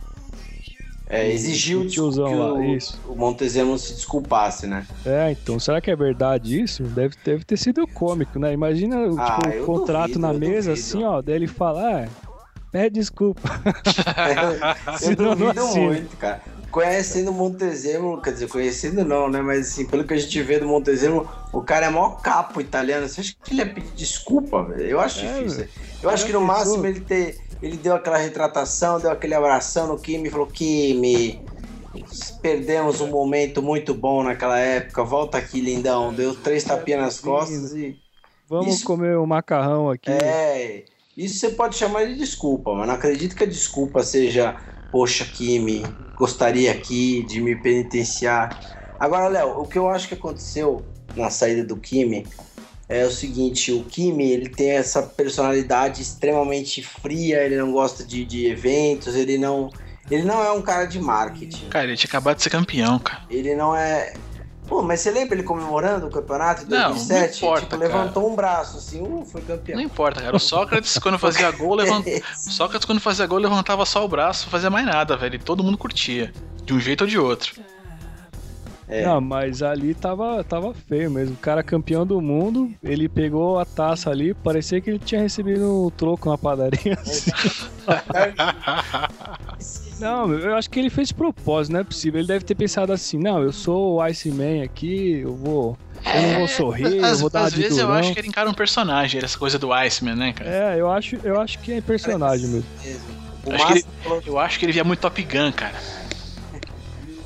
É, exigiu que lá, o, isso. o Montezemolo se desculpasse, né? É, então, será que é verdade isso? Deve, deve ter sido cômico, né? Imagina Ah, tipo, eu o contrato duvido, na eu mesa, duvido. assim, ó, daí ele fala, ah, pede desculpa. Eu não duvido muito, cara. Conhecendo o Montezemolo, quer dizer, conhecendo não, né? Mas assim, pelo que a gente vê do Montezemolo, o cara é maior capo italiano. Você acha que ele ia pedir desculpa, velho? Eu acho É, difícil. Eu acho que no máximo ele ter. Ele deu aquela retratação, deu aquele abração no Kimi e falou: Kimi, perdemos um momento muito bom naquela época. Volta aqui, lindão. Deu três tapinhas nas costas e. Vamos Isso. comer o macarrão aqui. É, isso você pode chamar de desculpa, mas não acredito que a desculpa seja, poxa, Kimi, gostaria aqui de me penitenciar. Agora, Léo, o que eu acho que aconteceu na saída do Kimi é o seguinte, o Kimi, ele tem essa personalidade extremamente fria, ele não gosta de, de eventos, ele não, ele não é um cara de marketing. Cara, ele tinha acabado de ser campeão, cara. Ele não é. Pô, mas você lembra ele comemorando o campeonato em Não, não 2007? importa, tipo, cara. levantou um braço assim, uh, foi campeão. Não importa, cara. O Sócrates, quando fazia gol, levant... o Sócrates, quando fazia gol, levantava só o braço, não fazia mais nada, velho. E todo mundo curtia. De um jeito ou de outro. É. Não, mas ali tava, tava feio mesmo. O cara campeão do mundo, ele pegou a taça ali, parecia que ele tinha recebido um troco na padaria. assim. Não, eu acho que ele fez de propósito, não é possível. Ele deve ter pensado assim, não, eu sou o Iceman aqui, eu vou. Eu não vou sorrir, eu Às, vou dar às vezes eu durão. acho que ele encara um personagem, essa coisa do Iceman, né, cara? É, eu acho, eu acho que é personagem mesmo. O Acho que Massa, falou, Eu acho que ele via muito Top Gun, cara.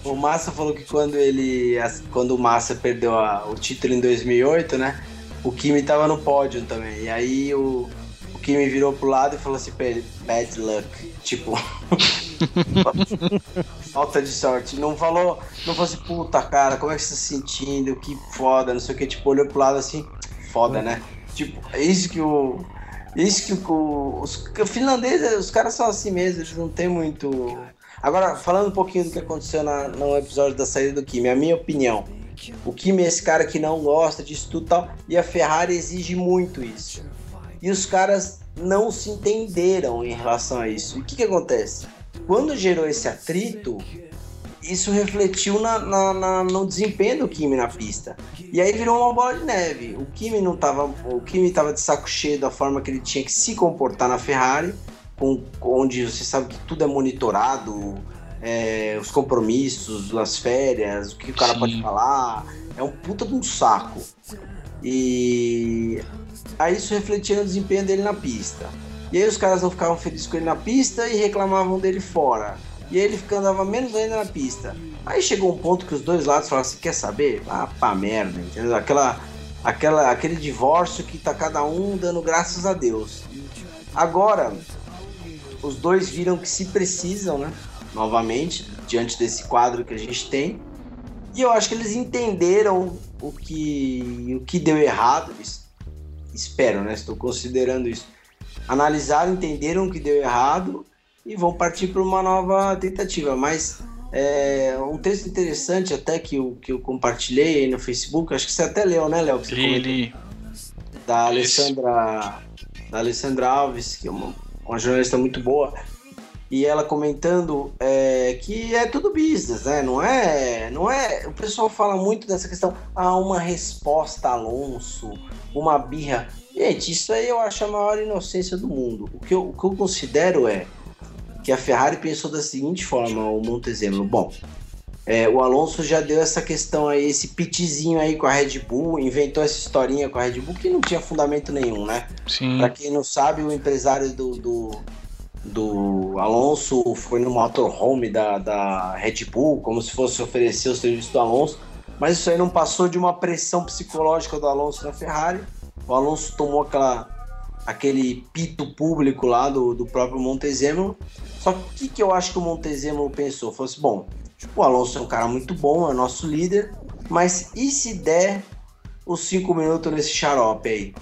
O Massa falou que quando ele. Quando o Massa perdeu a- o título em 2008, né? O Kimi tava no pódio também. E aí o, o Kimi virou pro lado e falou assim pra ele: bad luck. Tipo. Falta de sorte. Não falou, não falou assim, puta cara, como é que você tá se sentindo? Que foda, não sei o que. Tipo, olhou pro lado assim, foda, né? Tipo, é isso que o. Isso que o. Os que o finlandês, os caras são assim mesmo, eles não tem muito. Agora, falando um pouquinho do que aconteceu na- no episódio da saída do Kimi, a minha opinião. O Kimi é esse cara que não gosta disso tudo e tal, e a Ferrari exige muito isso. E os caras não se entenderam em relação a isso. E o que, que acontece? Quando gerou esse atrito, isso refletiu na, na- na- no desempenho do Kimi na pista. E aí virou uma bola de neve. O Kimi não tava, o Kimi tava de saco cheio da forma que ele tinha que se comportar na Ferrari, com, onde você sabe que tudo é monitorado, é, os compromissos, as férias, o que o cara Sim. pode falar. É um puta de um saco. E aí isso refletia no desempenho dele na pista. E aí os caras não ficavam felizes com ele na pista e reclamavam dele fora. E aí ele ficava andava menos ainda na pista. Aí chegou um ponto que os dois lados falaram assim, quer saber? Ah, pá merda, entendeu? Aquela, aquela, aquele divórcio que tá cada um dando graças a Deus. Agora, os dois viram que se precisam, né? Novamente, diante desse quadro que a gente tem. E eu acho que eles entenderam o que, o que deu errado. es- Espero, né? Estou considerando isso. Analisaram, entenderam o que deu errado e vão partir para uma nova tentativa. Mas É, um texto interessante até que eu, que eu compartilhei aí no Facebook, acho que você até leu, né, Léo? Li, li. Da Alessandra, da Alessandra Alves, que é uma, uma jornalista muito boa e ela comentando é, que é tudo business, né? Não é, não é. O pessoal fala muito dessa questão. Ah, uma resposta Alonso, uma birra. Gente, isso aí eu acho a maior inocência do mundo. O que eu, o que eu considero é que a Ferrari pensou da seguinte forma, o Montezemolo. Bom, é, o Alonso já deu essa questão aí, esse pitizinho aí com a Red Bull, inventou essa historinha com a Red Bull que não tinha fundamento nenhum, né? Sim. Pra quem não sabe, o empresário do, do do Alonso foi no motorhome da, da Red Bull, como se fosse oferecer o serviço do Alonso, mas isso aí não passou de uma pressão psicológica do Alonso na Ferrari. O Alonso tomou aquela, aquele pito público lá do, do próprio Montezemolo. Só que o que, que eu acho que o Montezemolo pensou? Falou assim, bom, o Alonso é um cara muito bom, é nosso líder, mas e se der os cinco minutos nesse xarope aí?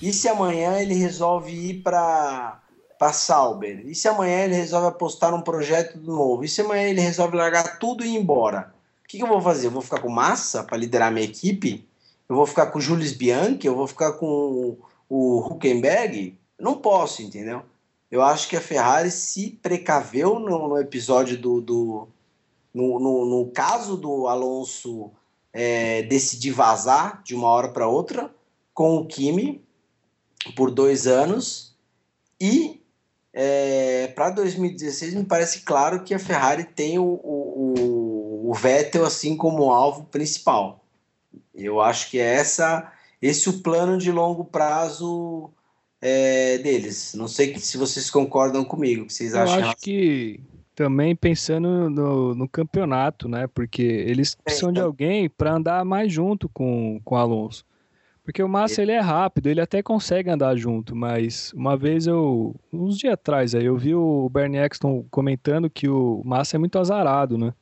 E se amanhã ele resolve ir para para Sauber? E se amanhã ele resolve apostar num projeto novo? E se amanhã ele resolve largar tudo e ir embora? O que, que eu vou fazer? Eu vou ficar com massa para liderar minha equipe? Eu vou ficar com o Jules Bianchi? Eu vou ficar com o Huckenberg? Não posso, entendeu? Eu acho que a Ferrari se precaveu no, no episódio do. do no, no, no, caso do Alonso é, decidir vazar de uma hora para outra com o Kimi por dois anos e é, para 2016 me parece claro que a Ferrari tem o, o, o, Vettel assim como alvo principal. Eu acho que é essa, esse o plano de longo prazo é, deles. Não sei se vocês concordam comigo, que vocês Eu acham. Eu acho que também pensando no, no campeonato, né? Porque eles precisam é, então... de alguém para andar mais junto com, com o Alonso. Porque o Massa ele é rápido, ele até consegue andar junto, mas uma vez eu, uns dias atrás, aí eu vi o Bernie Eccleston comentando que o Massa é muito azarado, né?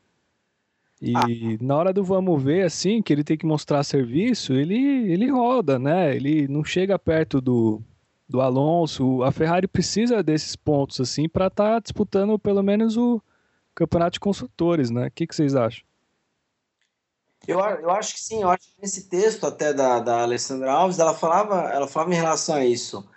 E ah. na hora do vamos ver, assim, que ele tem que mostrar serviço, ele, ele roda, né? Ele não chega perto do, do Alonso. A Ferrari precisa desses pontos, assim, para estar tá disputando pelo menos o campeonato de construtores, né? O que, que vocês acham? Eu, eu acho que sim, eu acho que nesse texto até da, da Alessandra Alves, ela falava, ela falava em relação a isso,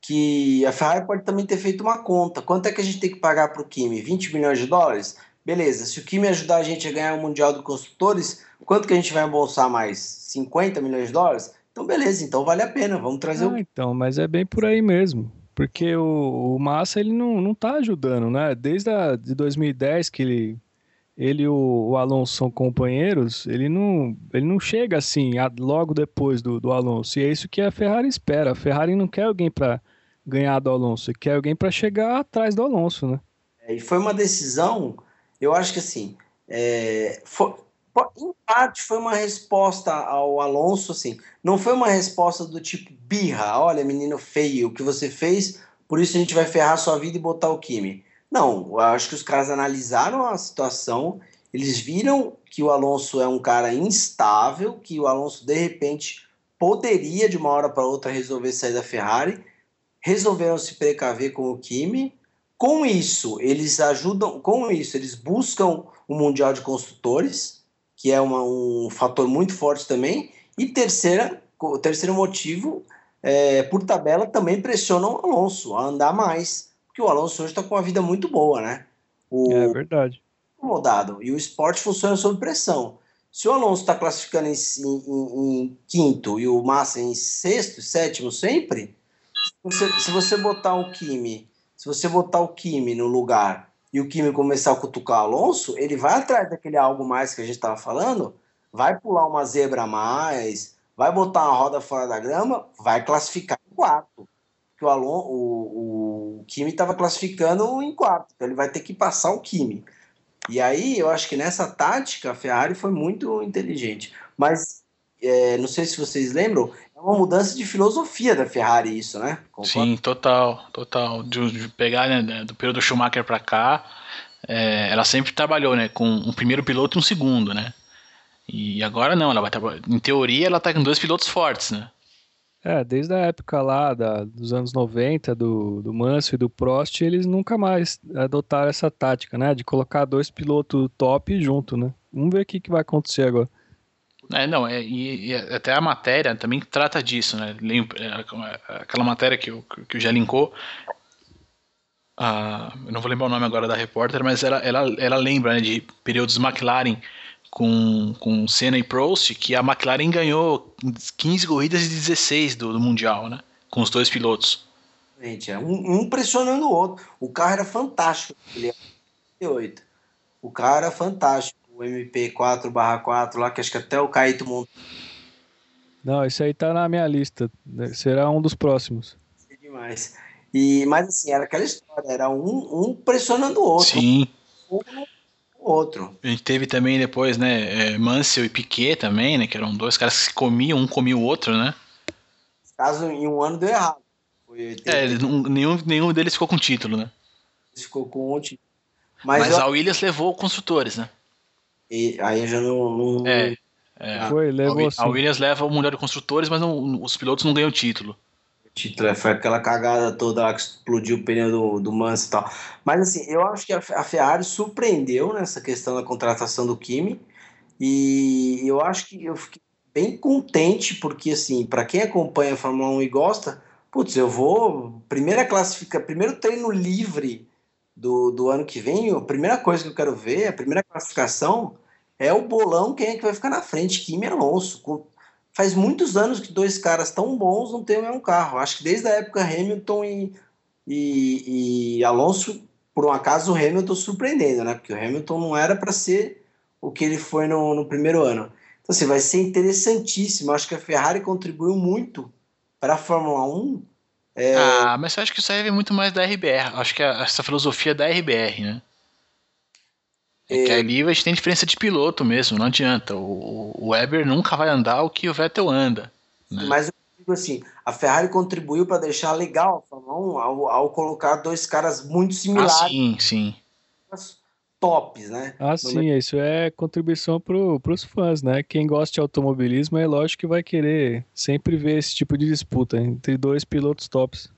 que a Ferrari pode também ter feito uma conta. Quanto é que a gente tem que pagar para o Kimi? 20 milhões de dólares? Beleza, se o Kimi ajudar a gente a ganhar o Mundial de Construtores, quanto que a gente vai embolsar mais? 50 milhões de dólares? Então beleza, então vale a pena, vamos trazer ah, o... Então, mas é bem por aí mesmo. Porque o, o Massa ele não, não tá ajudando, né? Desde a, de 2010 que ele ele e o, o, Alonso são companheiros, ele não, ele não chega assim a, logo depois do, do Alonso. E é isso que a Ferrari espera. A Ferrari não quer alguém para ganhar do Alonso, quer alguém para chegar atrás do Alonso, né? É, e foi uma decisão, eu acho que assim, é, foi, em parte foi uma resposta ao Alonso, assim, não foi uma resposta do tipo birra, olha menino feio, o que você fez, por isso a gente vai ferrar sua vida e botar o Kimi. Não, eu acho que os caras analisaram a situação, eles viram que o Alonso é um cara instável, que o Alonso de repente poderia de uma hora para outra resolver sair da Ferrari, resolveram se precaver com o Kimi. Com isso, eles ajudam, com isso, eles buscam o Mundial de Construtores, que é uma, um fator muito forte também. E terceira, o terceiro motivo, é, por tabela, também pressionam o Alonso a andar mais que o Alonso hoje está com uma vida muito boa, né? O, é verdade. Rodado. E o esporte funciona sob pressão. Se o Alonso está classificando em, em, em, quinto e o Massa em sexto, sétimo sempre, você, se você botar o Kimi, se você botar o Kimi no lugar e o Kimi começar a cutucar Alonso, ele vai atrás daquele algo mais que a gente estava falando, vai pular uma zebra a mais, vai botar uma roda fora da grama, vai classificar em quarto que o, Alon, o, o Kimi estava classificando em quarto, então ele vai ter que passar o Kimi. E aí eu acho que nessa tática a Ferrari foi muito inteligente. Mas é, não sei se vocês lembram, é uma mudança de filosofia da Ferrari isso, né? Concordo? Sim, total, total. De, de pegar né, do período Schumacher para cá, é, ela sempre trabalhou, né, com um primeiro piloto e um segundo, né? E agora não, ela vai em teoria ela tá com dois pilotos fortes, né? É, desde a época lá da, dos anos 90, do, do Mansell e do Prost, eles nunca mais adotaram essa tática, né? De colocar dois pilotos top junto, né? Vamos ver o que, que vai acontecer agora. É, não, é, e, e, até a matéria também trata disso, né? É, aquela matéria que, que o já linkou, eu não vou lembrar o nome agora da repórter, mas ela, ela, ela lembra né, de períodos McLaren com, com Senna e Prost, que a McLaren ganhou 15 corridas e 16 do, do Mundial, né? Com os dois pilotos. Gente, é um, um pressionando o outro. O carro era fantástico. Ele 8. O carro era fantástico. O MP4/4 lá, que acho que até o Caíto montou. Não, isso aí tá na minha lista. Será um dos próximos. É demais. E, mas assim, era aquela história, era um, um pressionando o outro. Sim. Um outro. A gente teve também depois, né, é, Mansell e Piquet também, né, que eram dois caras que se comiam, um comia o outro, né? Caso em um ano deu errado. Foi, é, nenhum, nenhum deles ficou com título, né? Ficou com um título. Mas, Mas eu... a Williams levou construtores, né? E aí eu já não. não... É, é. Foi, levou a, a Williams leva o Mundial de Construtores, mas não, os pilotos não ganham título título, é, foi aquela cagada toda lá que explodiu o pneu do, do Mansell e tal. Mas assim, eu acho que a, a Ferrari surpreendeu nessa questão da contratação do Kimi e eu acho que eu fiquei bem contente porque assim, para quem acompanha a Fórmula 1 e gosta, putz, eu vou primeira classifica, primeiro treino livre do, do ano que vem, a primeira coisa que eu quero ver, a primeira classificação é o bolão, quem é que vai ficar na frente, Kimi Alonso, faz muitos anos que dois caras tão bons não têm o mesmo carro. Acho que desde a época Hamilton e, e, e Alonso, por um acaso, o Hamilton surpreendendo, né? Porque o Hamilton não era para ser o que ele foi no, no primeiro ano. Então, assim, vai ser interessantíssimo. Acho que a Ferrari contribuiu muito para a Fórmula 1. É... Ah, mas eu acho que isso aí vem muito mais da RBR. Acho que essa filosofia é da RBR, né? É que ali a gente tem diferença de piloto mesmo, não adianta. O, o Weber nunca vai andar o que o Vettel anda. Né? Mas eu digo assim, a Ferrari contribuiu para deixar legal a Fórmula 1 ao, ao, colocar dois caras muito similares. Ah, sim, sim. Tops, né? Ah, sim, isso é contribuição para os fãs, né? Quem gosta de automobilismo é lógico que vai querer sempre ver esse tipo de disputa entre dois pilotos tops.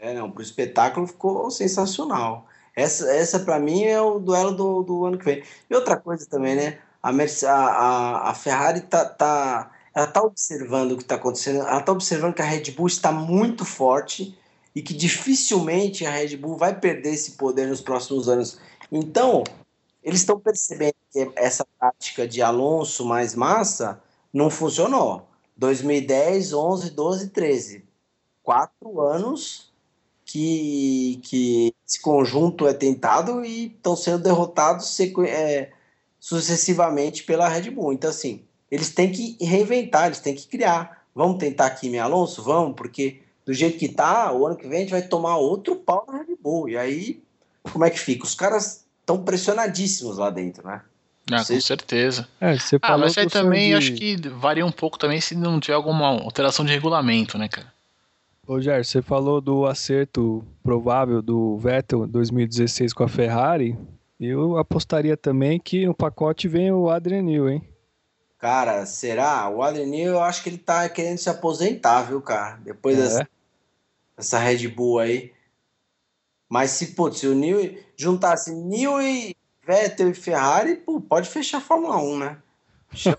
É, não, pro espetáculo ficou sensacional. Essa, essa para mim é o duelo do, do ano que vem. E outra coisa também, né? A, a, a Ferrari tá, tá, ela tá observando o que está acontecendo, ela tá observando que a Red Bull está muito forte e que dificilmente a Red Bull vai perder esse poder nos próximos anos. Então, eles estão percebendo que essa tática de Alonso mais massa não funcionou. 2010, 11, 12, 13. Quatro anos que, que esse conjunto é tentado e estão sendo derrotados é, sucessivamente pela Red Bull. Então, assim, eles têm que reinventar, eles têm que criar. Vamos tentar aqui, meu Alonso? Vamos, porque do jeito que tá, o ano que vem a gente vai tomar outro pau na Red Bull. E aí, como é que fica? Os caras estão pressionadíssimos lá dentro, né? Ah, com certeza. É, ah, mas aí também de... acho que varia um pouco também se não tiver alguma alteração de regulamento, né, cara? Ô, Ger, você falou do acerto provável do Vettel 2016 com a Ferrari. Eu apostaria também que no pacote vem o Adrian Newey, hein? Cara, será? O Adrian Newey, eu acho que ele tá querendo se aposentar, viu, cara? Depois é. dessa, dessa Red Bull aí. Mas se, putz, se o Newey juntasse Newey, Vettel e Ferrari, pô, pode fechar a Fórmula 1, né?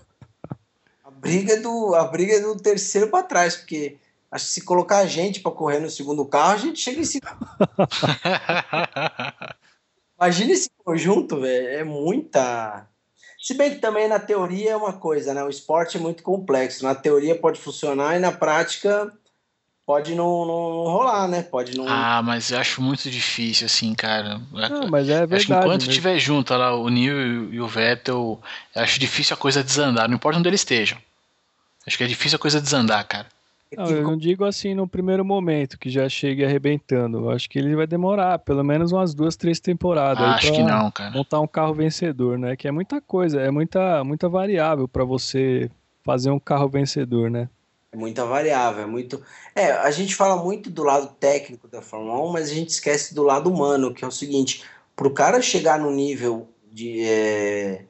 a briga do, a briga é do terceiro para trás, porque Acho que se colocar a gente para correr no segundo carro, a gente chega em cima. Imagina esse conjunto, velho. É muita. Se bem que também na teoria é uma coisa, né? O esporte é muito complexo. Na teoria pode funcionar e na prática pode não, não, rolar, né? Pode não. Ah, mas eu acho muito difícil, assim, cara. Não, mas é verdade. Acho que enquanto mesmo. tiver junto lá o Neil e o Vettel, eu acho difícil a coisa desandar. Não importa onde eles estejam. Acho que é difícil a coisa desandar, cara. Não, eu não digo assim no primeiro momento, que já chegue arrebentando. Eu acho que ele vai demorar pelo menos umas duas, três temporadas. Ah, acho que não, cara. Montar um carro vencedor, né? Que é muita coisa, é muita, muita variável para você fazer um carro vencedor, né? É muita variável, é muito. É, a gente fala muito do lado técnico da Fórmula 1, mas a gente esquece do lado humano, que é o seguinte: para o cara chegar no nível de, é,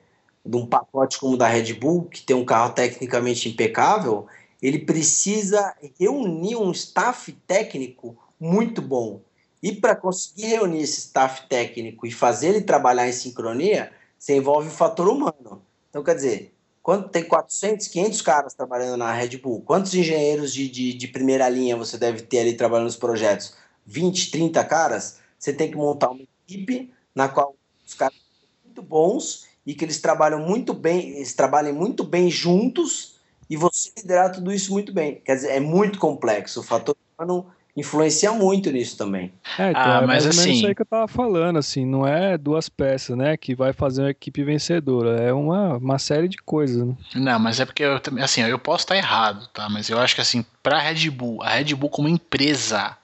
de um pacote como o da Red Bull, que tem um carro tecnicamente impecável ele precisa reunir um staff técnico muito bom. E para conseguir reunir esse staff técnico e fazer ele trabalhar em sincronia, você envolve o fator humano. Então, quer dizer, quando tem 400, 500 caras trabalhando na Red Bull, quantos engenheiros de, de, de primeira linha você deve ter ali trabalhando nos projetos? 20, 30 caras? Você tem que montar uma equipe na qual os caras são muito bons e que eles trabalham muito bem, eles trabalhem muito bem juntos e você liderar tudo isso muito bem. Quer dizer, é muito complexo. O fator humano influencia muito nisso também. É, então, ah, é mas mais assim... isso aí que eu tava falando, assim, não é duas peças, né, que vai fazer uma equipe vencedora, é uma, uma série de coisas, né? Não, mas é porque, eu, assim, eu posso estar errado, tá, mas eu acho que, assim, pra Red Bull, a Red Bull como empresa,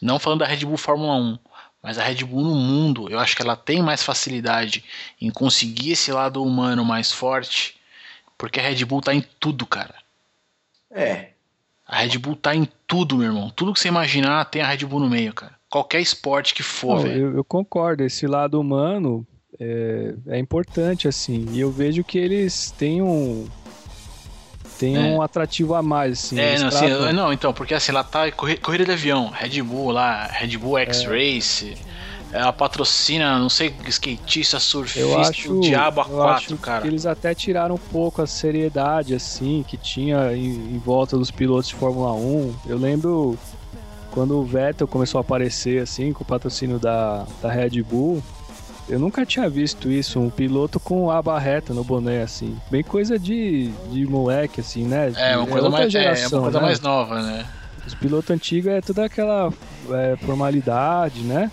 não falando da Red Bull Fórmula 1, mas a Red Bull no mundo, eu acho que ela tem mais facilidade em conseguir esse lado humano mais forte, porque a Red Bull tá em tudo, cara. É, a Red Bull tá em tudo, meu irmão. Tudo que você imaginar tem a Red Bull no meio, cara. Qualquer esporte que for, velho. Eu, eu, concordo. Esse lado humano é, é, importante, assim. E eu vejo que eles têm um. Tem é. um atrativo a mais, assim. É, não, tratam... assim, não, então, porque assim, lá tá corrida de avião, Red Bull lá, Red Bull X-Race. É ela patrocina, não sei, skatista, surfista, eu acho, o diabo a quatro, cara. eles até tiraram um pouco a seriedade, assim, que tinha em, em, volta dos pilotos de Fórmula 1. Eu lembro quando o Vettel começou a aparecer, assim, com o patrocínio da, da Red Bull. Eu nunca tinha visto isso, um piloto com a barreta no boné, assim. Bem coisa de, de moleque, assim, né? É, uma é coisa, é mais, geração, é, uma coisa né? mais nova, né? Os pilotos antigos é toda aquela é, formalidade, né?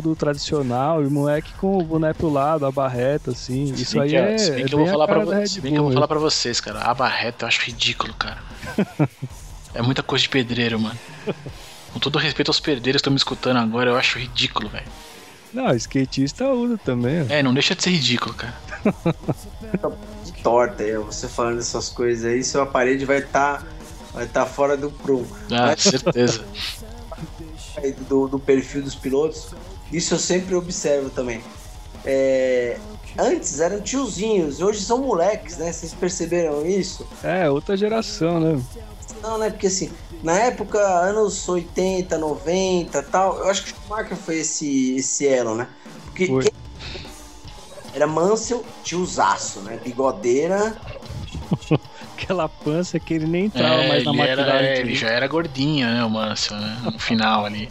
Tudo tradicional, e o moleque com o boné pro lado, a barreta, assim. Isso aí que, é. Se bem que, eu, vou falar pra, se bem que eu vou falar pra vocês, cara. A barreta eu acho ridículo, cara. é muita coisa de pedreiro, mano. Com todo respeito aos pedreiros que estão me escutando agora, eu acho ridículo, velho. Não, skatista usa também. É, não deixa de ser ridículo, cara. de torta, você falando essas coisas aí, sua parede vai estar tá, vai tá fora do prumo. Ah, Mas... certeza. Do, do perfil dos pilotos, isso eu sempre observo também. É, antes eram tiozinhos, hoje são moleques, né? Vocês perceberam isso? É, outra geração, né? Não, né? Porque assim, na época, anos 80, 90 tal, eu acho que o Schumacher foi esse, esse elo, né? Porque quem... era Mansell, tiozaço, né? Bigodeira. Aquela pança que ele nem entrava é, mais na McLaren. É, ele já era gordinho, né? O Mansell, né? No final ali.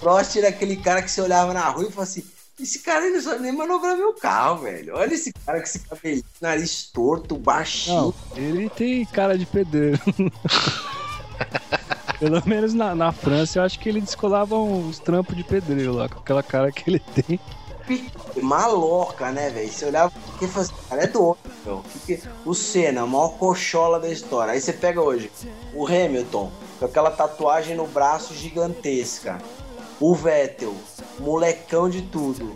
Prost era aquele cara que você olhava na rua e falava assim: esse cara ele não sabe nem manobrar meu carro, velho. Olha esse cara com esse cabelinho, nariz torto, baixinho. Não, ele tem cara de pedreiro. Pelo menos na, na França, eu acho que ele descolava uns trampos de pedreiro lá, com aquela cara que ele tem. Maloca, né, velho? Você olhava e falava assim, cara é doido, meu. O Senna, a maior cochola da história. Aí você pega hoje o Hamilton, com aquela tatuagem no braço gigantesca o Vettel, molecão de tudo.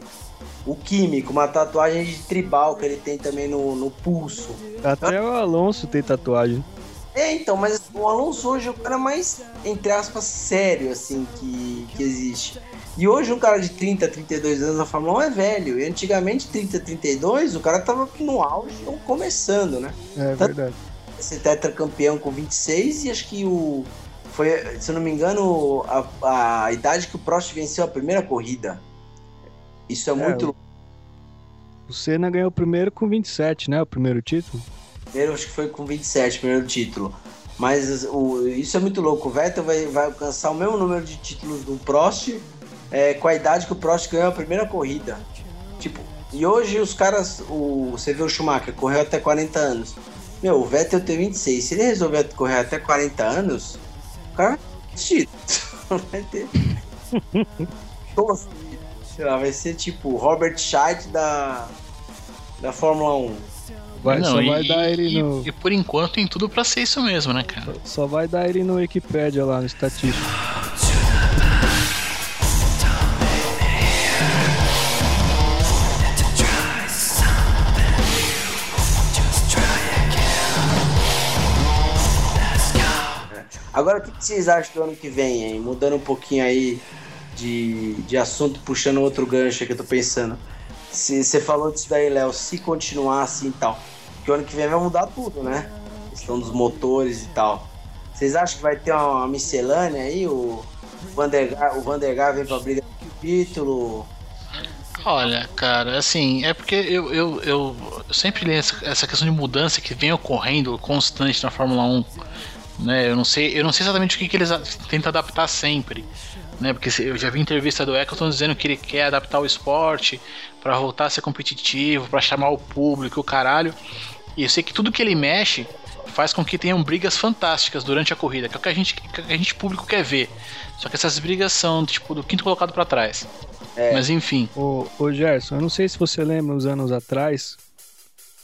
O Químico, uma tatuagem de tribal que ele tem também no, no pulso. Até o Alonso tem tatuagem. É, então, mas o Alonso hoje é o cara mais, entre aspas, sério, assim, que, que existe. E hoje um cara de 30, 32 anos na Fórmula 1 é velho. E antigamente, 30, 32, o cara tava no auge ou começando, né? É Tanto verdade. Esse tetracampeão com 26 e acho que o, foi, se eu não me engano, a, a idade que o Prost venceu a primeira corrida. Isso é, é muito. O Senna ganhou o primeiro com 27, né? O primeiro título? Primeiro, acho que foi com 27, o primeiro título. Mas o, isso é muito louco. O Vettel vai, vai alcançar o mesmo número de títulos do Prost é, com a idade que o Prost ganhou a primeira corrida. Tipo, e hoje os caras, o, você vê o Schumacher, correu até 40 anos. Meu, o Vettel tem 26. Se ele resolver correr até 40 anos, cara vai ter. Sei lá, vai ser tipo Robert Scheidt da, da Fórmula 1. Vai, não, só e, vai dar ele e, no. E por enquanto tem tudo pra ser isso mesmo, né, cara? Só vai dar ele no Wikipedia lá, no estatístico. Agora, o que vocês acham do ano que vem, hein? Mudando um pouquinho aí de, de assunto, puxando outro gancho que eu tô pensando. Você falou disso daí, Léo, se continuar assim e tal, que o ano que vem vai mudar tudo, né? questão dos motores e tal. Vocês acham que vai ter uma miscelânea aí? O Vandergaard, o Vandergaard vem pra briga do título? Olha, cara, assim, é porque eu, eu, eu, eu sempre li essa, essa, questão de mudança que vem ocorrendo constante na Fórmula 1. Né? Eu não sei, eu não sei exatamente o que, que eles tentam adaptar sempre. Né? Porque eu já vi entrevista do Eccleston dizendo que ele quer adaptar o esporte para voltar a ser competitivo, para chamar o público, o caralho. E eu sei que tudo que ele mexe faz com que tenham brigas fantásticas durante a corrida, que é o que a gente, que a gente público quer ver. Só que essas brigas são tipo do quinto colocado para trás. É. Mas enfim. Ô, ô Gerson, eu não sei se você lembra uns anos atrás,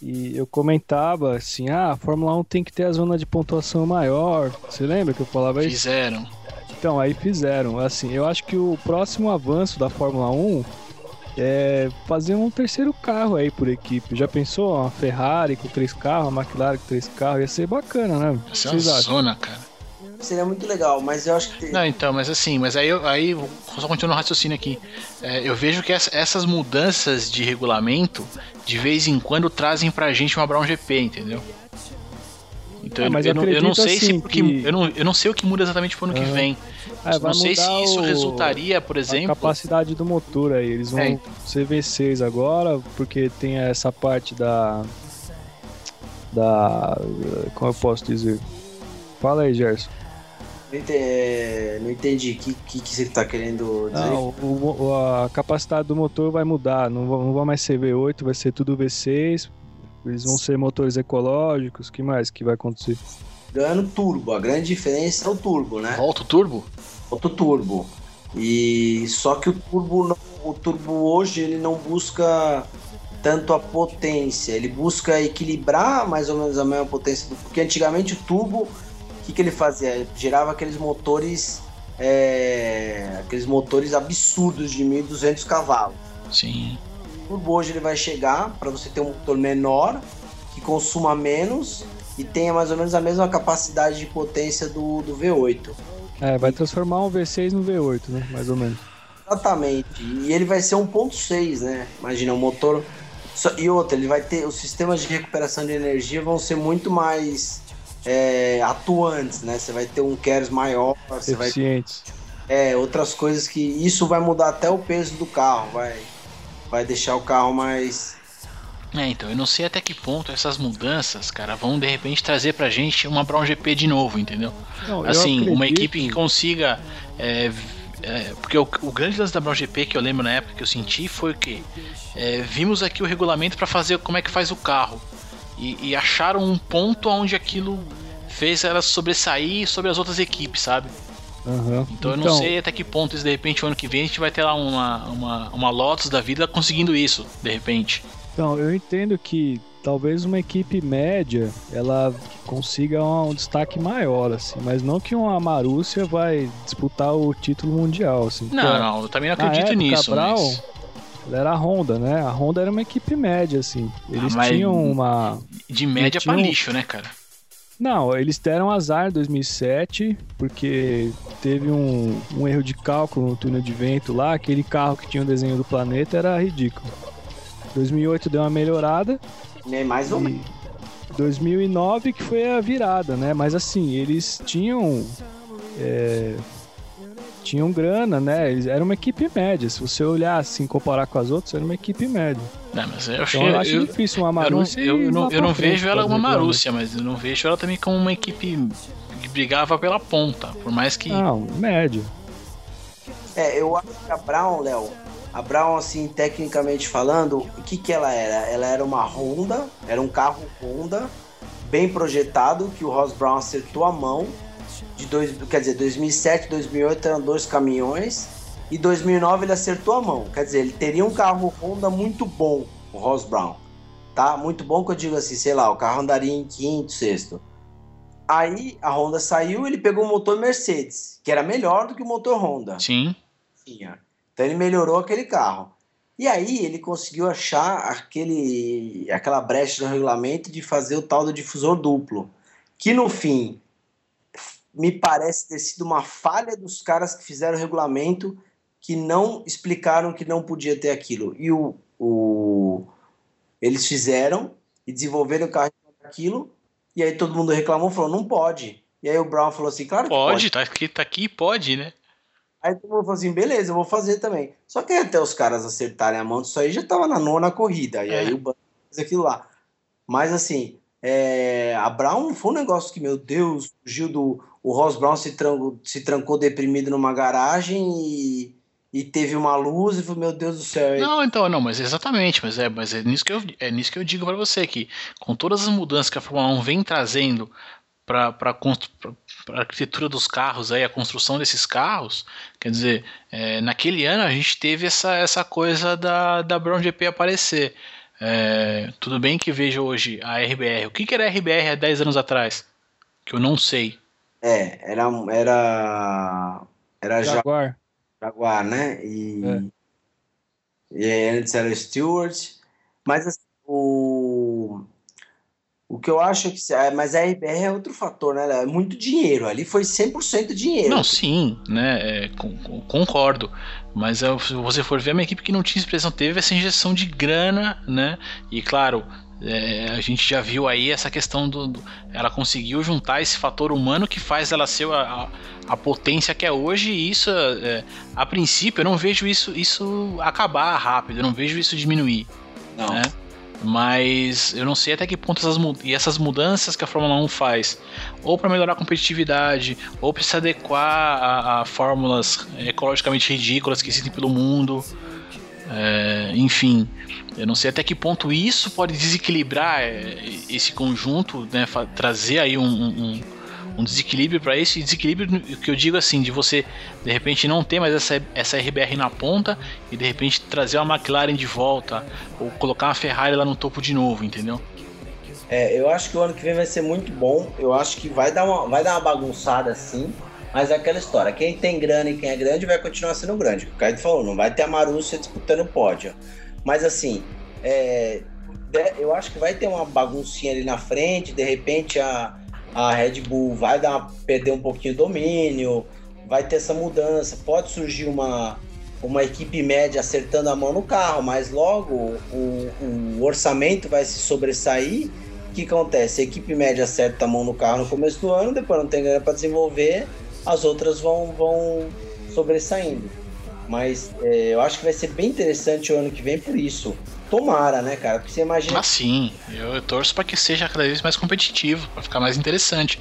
e eu comentava assim: ah, a Fórmula 1 tem que ter a zona de pontuação maior. Você lembra que eu falava isso? Fizeram. Então, aí fizeram. Assim, eu acho que o próximo avanço da Fórmula 1 é fazer um terceiro carro aí por equipe. Já pensou? Uma Ferrari com três carros, uma McLaren com três carros? Ia ser bacana, né? Isso é uma zona, cara. Seria muito legal, mas eu acho que. Não, então, mas assim, mas aí, eu, aí só continuo o raciocínio aqui. É, eu vejo que essa, essas mudanças de regulamento, de vez em quando, trazem pra gente uma Brown GP, entendeu? Então ah, eu, eu, não, eu, não, sei assim, se porque, que... eu, não, eu não sei o que muda exatamente pro ano que vem. É, não sei se isso o... resultaria, por exemplo. A capacidade do motor aí. Eles vão é. ser V6 agora, porque tem essa parte da. Da. Como eu posso dizer? Fala aí, Gerson. Não entendi o que, que, que, você está querendo dizer. Não, o, a capacidade do motor vai mudar. Não, não vai mais ser V8, vai ser tudo V6. Eles vão ser motores ecológicos. que mais que vai acontecer? Ganhando turbo. A grande diferença é o turbo, né? Volta o turbo? Volta o turbo. E só que o turbo, não, o turbo hoje ele não busca tanto a potência, ele busca equilibrar mais ou menos a mesma potência do porque antigamente o turbo que, que ele fazia? Ele gerava aqueles motores. É, aqueles motores absurdos de 1.200 cavalos. Sim. O turbo hoje ele vai chegar para você ter um motor menor, que consuma menos e tenha mais ou menos a mesma capacidade de potência do, do V8. É, vai transformar um V6 no V8, né? Mais ou menos. Exatamente. E ele vai ser 1.6, né? Imagina, o motor. E outra, ele vai ter. Os sistemas de recuperação de energia vão ser muito mais é, atuantes, né? Você vai ter um Keros maior, você vai é, outras coisas que isso vai mudar até o peso do carro, vai vai deixar o carro mais é, então, eu não sei até que ponto essas mudanças, cara, vão de repente trazer pra gente uma Brown GP de novo, entendeu? Não, assim, acredito... uma equipe que consiga. É, é, porque o, o, grande lance da Brown GP que eu lembro na época que eu senti foi que é, vimos aqui o regulamento para fazer como é que faz o carro e, e acharam um ponto onde aquilo fez ela sobressair sobre as outras equipes, sabe? Uhum. Então, eu não então- sei até que ponto isso, de repente, o ano que vem a gente vai ter lá uma, uma, uma Lotus da vida conseguindo isso, de repente. Então, eu entendo que talvez uma equipe média ela consiga um, destaque maior, assim, mas não que uma Marúcia vai disputar o título mundial, assim. Não, não, eu também não acredito época, nisso. Cabral, mas... Ela era a Honda, né? A Honda era uma equipe média, assim. Eles ah, tinham uma. De média tinham... pra lixo, né, cara? Não, eles deram azar em 2007, porque teve um, um erro de cálculo no túnel de vento lá. Aquele carro que tinha o desenho do planeta era ridículo. 2008 deu uma melhorada. Nem mais ou menos. 2009 que foi a virada, né? Mas assim, eles tinham é, tinham grana, né? Eles eram uma equipe média. Se você olhar assim, comparar com as outras, era uma equipe média. Não, mas eu, então, eu acho eu, difícil uma Marúcia. Eu não, eu não, eu não vejo ela como uma Marúcia, mas eu não vejo ela também como uma equipe que brigava pela ponta, por mais que. Não, médio. É, eu acho que a Brown, Léo, a Brown, assim, tecnicamente falando, o que, que ela era? Ela era uma Honda, era um carro Honda, bem projetado, que o Ross Brown acertou a mão de dois, quer dizer, 2007, 2008 eram dois caminhões e 2009 ele acertou a mão. Quer dizer, ele teria um carro Honda muito bom, o Ross Brown. Tá? Muito bom que eu digo assim, sei lá, o carro andaria em quinto, sexto. Aí a Honda saiu, ele pegou o motor Mercedes, que era melhor do que o motor Honda. Sim. Tinha. Então ele melhorou aquele carro. E aí ele conseguiu achar aquele, aquela brecha no regulamento de fazer o tal do difusor duplo, que no fim me parece ter sido uma falha dos caras que fizeram o regulamento que não explicaram que não podia ter aquilo. E o, o eles fizeram e desenvolveram o carro aquilo E aí todo mundo reclamou, falou, não pode. E aí o Brown falou assim, claro que pode. Pode, tá aqui, tá aqui, pode, né? Aí todo mundo falou assim, beleza, eu vou fazer também. Só que até os caras acertarem a mão disso aí já tava na nona corrida. E É. aí o Brown fez aquilo lá. Mas assim, é, a Brown foi um negócio que, meu Deus, fugiu do. O Ross Brown se trancou, se trancou deprimido numa garagem e, e teve uma luz e falou, meu Deus do céu. Não, então, não, mas exatamente, mas é, mas é nisso que eu, é nisso que eu digo pra você que com todas as mudanças que a Fórmula 1 vem trazendo para a arquitetura dos carros aí, a construção desses carros, quer dizer, é, naquele ano a gente teve essa, essa coisa da, da Brown GP aparecer. É, tudo bem que vejo hoje a RBR. O que, que era a RBR há 10 anos atrás? Que eu não sei. É, era. Era. Era Ja- Jaguar. Jaguar, né? E, e aí antes era Stewart. Mas assim, o. O que eu acho que. é, Mas a RBR é outro fator, né? É muito dinheiro. Ali foi 100% dinheiro. Não, sim, né? é, con- concordo. Mas é, se você for ver, é uma equipe que não tinha expressão, teve essa injeção de grana, né? E claro, é, a gente já viu aí essa questão do, do- Ela conseguiu juntar esse fator humano que faz ela ser a, a, a potência que é hoje, e isso, é, a princípio, eu não vejo isso, isso acabar rápido, eu não vejo isso diminuir Não. né? Mas eu não sei até que ponto essas, e essas mudanças que a Fórmula 1 faz, ou para melhorar a competitividade, ou para se adequar a, a fórmulas ecologicamente ridículas que existem pelo mundo, é, enfim, eu não sei até que ponto isso pode desequilibrar é, esse conjunto, né, trazer aí um, um- um desequilíbrio para isso, e desequilíbrio que eu digo assim, de você de repente não ter mais essa, essa RBR na ponta e de repente trazer uma McLaren de volta, ou colocar uma Ferrari lá no topo de novo, entendeu? É, eu acho que o ano que vem vai ser muito bom. Eu acho que vai dar uma, vai dar uma bagunçada assim. Mas é aquela história: quem tem grana e quem é grande vai continuar sendo grande. O Caio falou: não vai ter a Marúcia disputando o pódio. Mas assim, é, eu acho que vai ter uma baguncinha ali na frente. De repente a, a Red Bull vai dar perder um pouquinho o domínio. Vai ter essa mudança. Pode surgir uma, uma equipe média acertando a mão no carro, mas logo o, o orçamento vai se sobressair. O que acontece? A equipe média acerta a mão no carro no começo do ano, depois não tem grana para desenvolver, as outras vão, vão sobressaindo. Mas é, eu acho que vai ser bem interessante o ano que vem por isso. Tomara, né, cara? Porque você imagina. Ah, sim, eu, eu torço para que seja cada vez mais competitivo, para ficar mais interessante.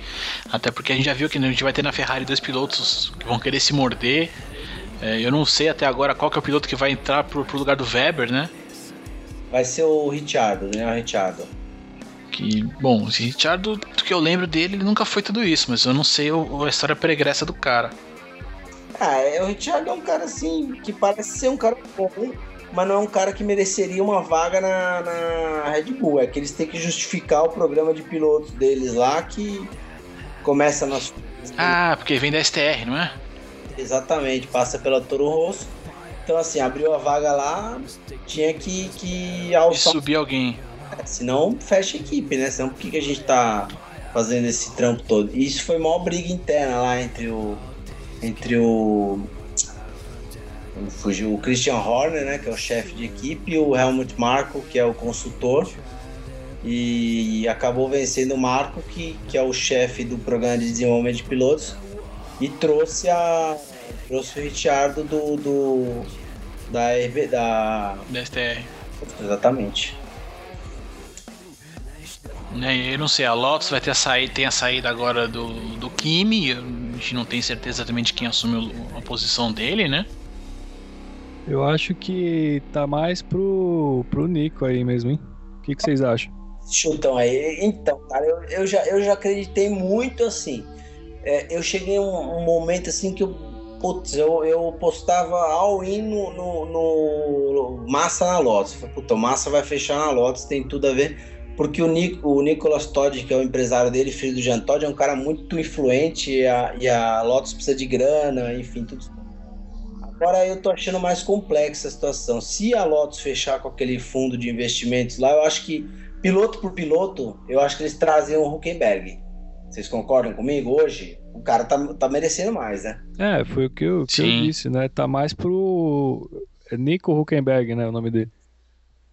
Até porque a gente já viu que a gente vai ter na Ferrari dois pilotos que vão querer se morder. É, eu não sei até agora qual que é o piloto que vai entrar pro, pro lugar do Weber, né? Vai ser o Richardo, né? O Richardo. Que, bom, o Richardo, do que eu lembro dele, ele nunca foi tudo isso, mas eu não sei o- a história pregressa do cara. Ah, é, o Richard é um cara assim que parece ser um cara bom, mas não é um cara que mereceria uma vaga na, na Red Bull. É que eles têm que justificar o programa de pilotos deles lá que começa nas. Ah, porque vem da STR, não é? Exatamente, passa pela Toro Rosso. Então, assim, abriu a vaga lá, tinha que, que E alçar. subir alguém. Senão fecha a equipe, né? Senão por que, que a gente tá fazendo esse trampo todo? E isso foi uma briga interna lá entre o. Entre o. Fugiu o Christian Horner, né? Que é o chefe de equipe, e o Helmut Marko, que é o consultor. E acabou vencendo o Marco, que, que é o chefe do programa de desenvolvimento de pilotos, e trouxe a. Trouxe o Richardo do. do da, RB da. STR. Exatamente. Né, Eu não sei, a Lotus vai ter a saída, tem a saída agora do, do Kimi, gente não tem certeza exatamente quem assume o- a posição dele, né? Eu acho que tá mais pro, pro Nico aí mesmo, hein? O que, que vocês acham? Chutão aí. Então, cara, eu, eu, já, eu já acreditei muito assim. É, eu cheguei a um, um momento assim que eu, putz, eu, eu postava all-in no, no, no Massa na Lotus. Eu falei, puta, o Massa vai fechar na Lotus, tem tudo a ver. Porque o, Nico, o Nicolas Todd, que é o empresário dele, filho do Jean Todd, é um cara muito influente e a, e a Lotus precisa de grana, enfim, tudo. Agora eu tô achando mais complexa a situação. Se a Lotus fechar com aquele fundo de investimentos lá, eu acho que piloto por piloto, eu acho que eles trazem o Huckenberg. Vocês concordam comigo hoje? O cara tá, tá merecendo mais, né? É, foi o que eu, que eu disse, né? Tá mais pro é Nico Huckenberg, né? O nome dele.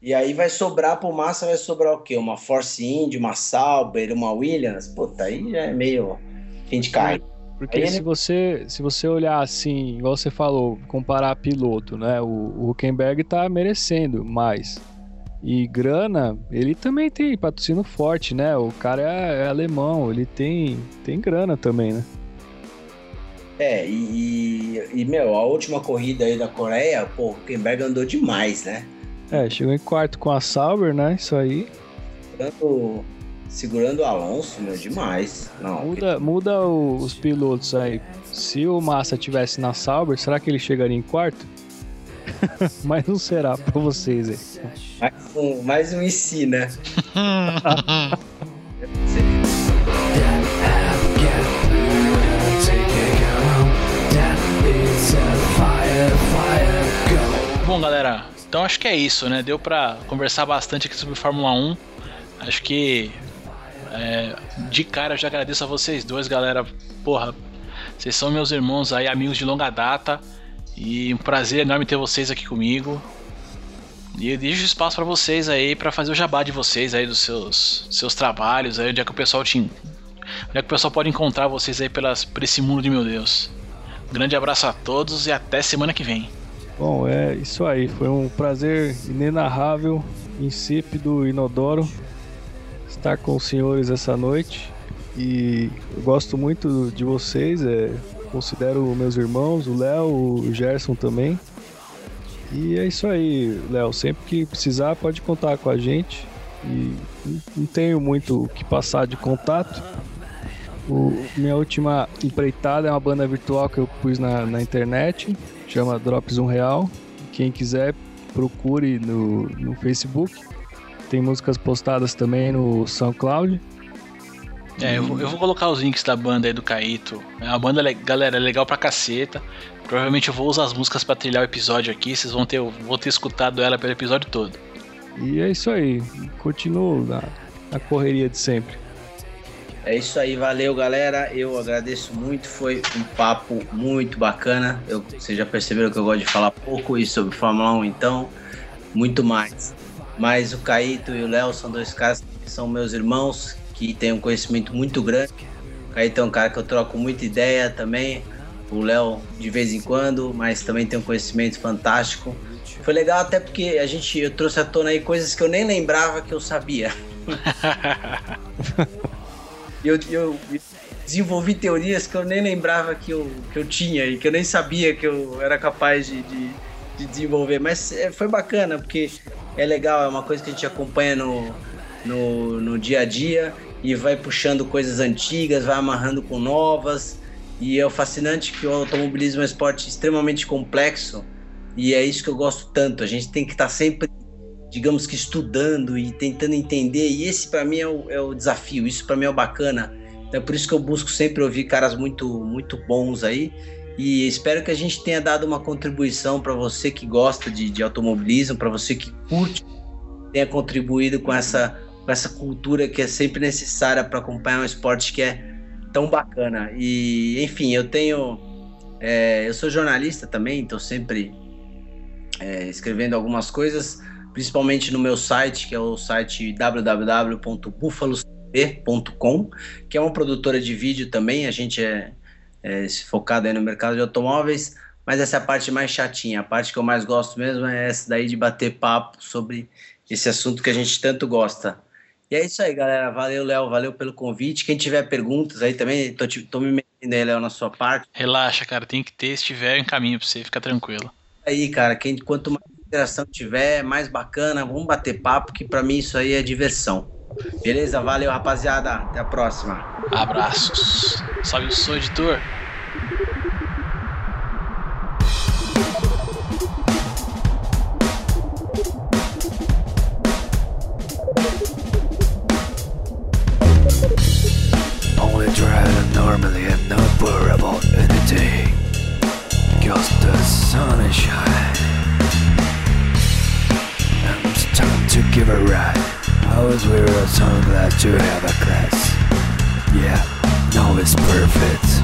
E aí vai sobrar pro Massa, vai sobrar o quê? Uma Force Indy, uma Sauber, uma Williams? Puta, aí já é meio fim de carne. Porque aí se, ele... você, se você olhar assim, igual você falou, comparar piloto, né? O, o Huckenberg tá merecendo mais. E grana, ele também tem patrocínio forte, né? O cara é, é alemão, ele tem, tem grana também, né? É, e, e, meu, a última corrida aí da Coreia, pô, o Huckenberg andou demais, né? É, chegou em quarto com a Sauber, né? Isso aí. Segurando, segurando o Alonso, meu, demais. Não, muda que... muda o, os pilotos aí. Se o Massa tivesse na Sauber, será que ele chegaria em quarto? Mas não será pra vocês aí. Mais um, mais um IC, então acho que é isso, né? Deu pra conversar bastante aqui sobre Fórmula 1. Acho que é, de cara eu já agradeço a vocês dois, galera. Porra, vocês são meus irmãos aí, amigos de longa data. E um prazer enorme ter vocês aqui comigo. E eu deixo espaço para vocês aí para fazer o jabá de vocês aí dos seus seus trabalhos, aí onde é que o pessoal te onde é que o pessoal pode encontrar vocês aí pelas por esse mundo de meu Deus. Um grande abraço a todos e até semana que vem. Bom, é isso aí. Foi um prazer inenarrável, insípido, inodoro estar com os senhores essa noite. E gosto muito de vocês, é, considero meus irmãos, o Léo, o Gerson também. E é isso aí, Léo. Sempre que precisar, pode contar com a gente. E não tenho muito o que passar de contato. O, minha última empreitada é uma banda virtual que eu pus na, na internet chama Drops Um Real. Quem quiser, procure no, no Facebook. Tem músicas postadas também no SoundCloud. É, eu vou, eu vou, colocar os links da banda aí do Caíto. É uma banda, galera, legal pra caceta. Provavelmente eu vou usar as músicas pra trilhar o episódio aqui. Vocês vão ter, vou ter escutado ela pelo episódio todo. E é isso aí. Continuo na, na correria de sempre. É isso aí, valeu galera. Eu agradeço muito, foi um papo muito bacana. Eu, vocês já perceberam que eu gosto de falar pouco e sobre Fórmula 1, então, muito mais. Mas o Caíto e o Léo são dois caras que são meus irmãos, que têm um conhecimento muito grande. O Caíto é um cara que eu troco muita ideia também. O Léo de vez em quando, mas também tem um conhecimento fantástico. Foi legal até porque a gente eu trouxe à tona aí coisas que eu nem lembrava que eu sabia. eu, eu desenvolvi teorias que eu nem lembrava que eu, que eu tinha e que eu nem sabia que eu era capaz de, de, de desenvolver. Mas é, foi bacana, porque é legal, é uma coisa que a gente acompanha no, no, no dia a dia e vai puxando coisas antigas, vai amarrando com novas. E é fascinante que o automobilismo é um esporte extremamente complexo e é isso que eu gosto tanto. A gente tem que estar tá sempre digamos que estudando e tentando entender, e esse para mim é o, é o, desafio, isso para mim é o bacana. Então é por isso que eu busco sempre ouvir caras muito, muito bons aí. E espero que a gente tenha dado uma contribuição para você que gosta de, de automobilismo, para você que curte, tenha contribuído com essa, com essa cultura que é sempre necessária para acompanhar um esporte que é tão bacana. E, enfim, eu tenho. É, eu sou jornalista também, então sempre é, escrevendo algumas coisas principalmente no meu site, que é o site www.buffalocb.com, que é uma produtora de vídeo também, a gente é, é focado aí no mercado de automóveis, mas essa é a parte mais chatinha, a parte que eu mais gosto mesmo é essa daí de bater papo sobre esse assunto que a gente tanto gosta. E é isso aí, galera. Valeu, Léo. Valeu pelo convite. Quem tiver perguntas aí também, tô, tô me metendo aí, Léo, na sua parte. Relaxa, cara. Tem que ter, se tiver em caminho pra você, ficar tranquilo. Aí, cara, quem, quanto mais interação tiver, mais bacana, vamos bater papo, que para mim isso aí é diversão. Beleza? Valeu, rapaziada. Até a próxima. Abraços. Salve o som, editor. Only normally and not worry about anything. Cause the sun is shining. To give a ride. I was weary, so I'm glad to have a class. Yeah, now it's perfect.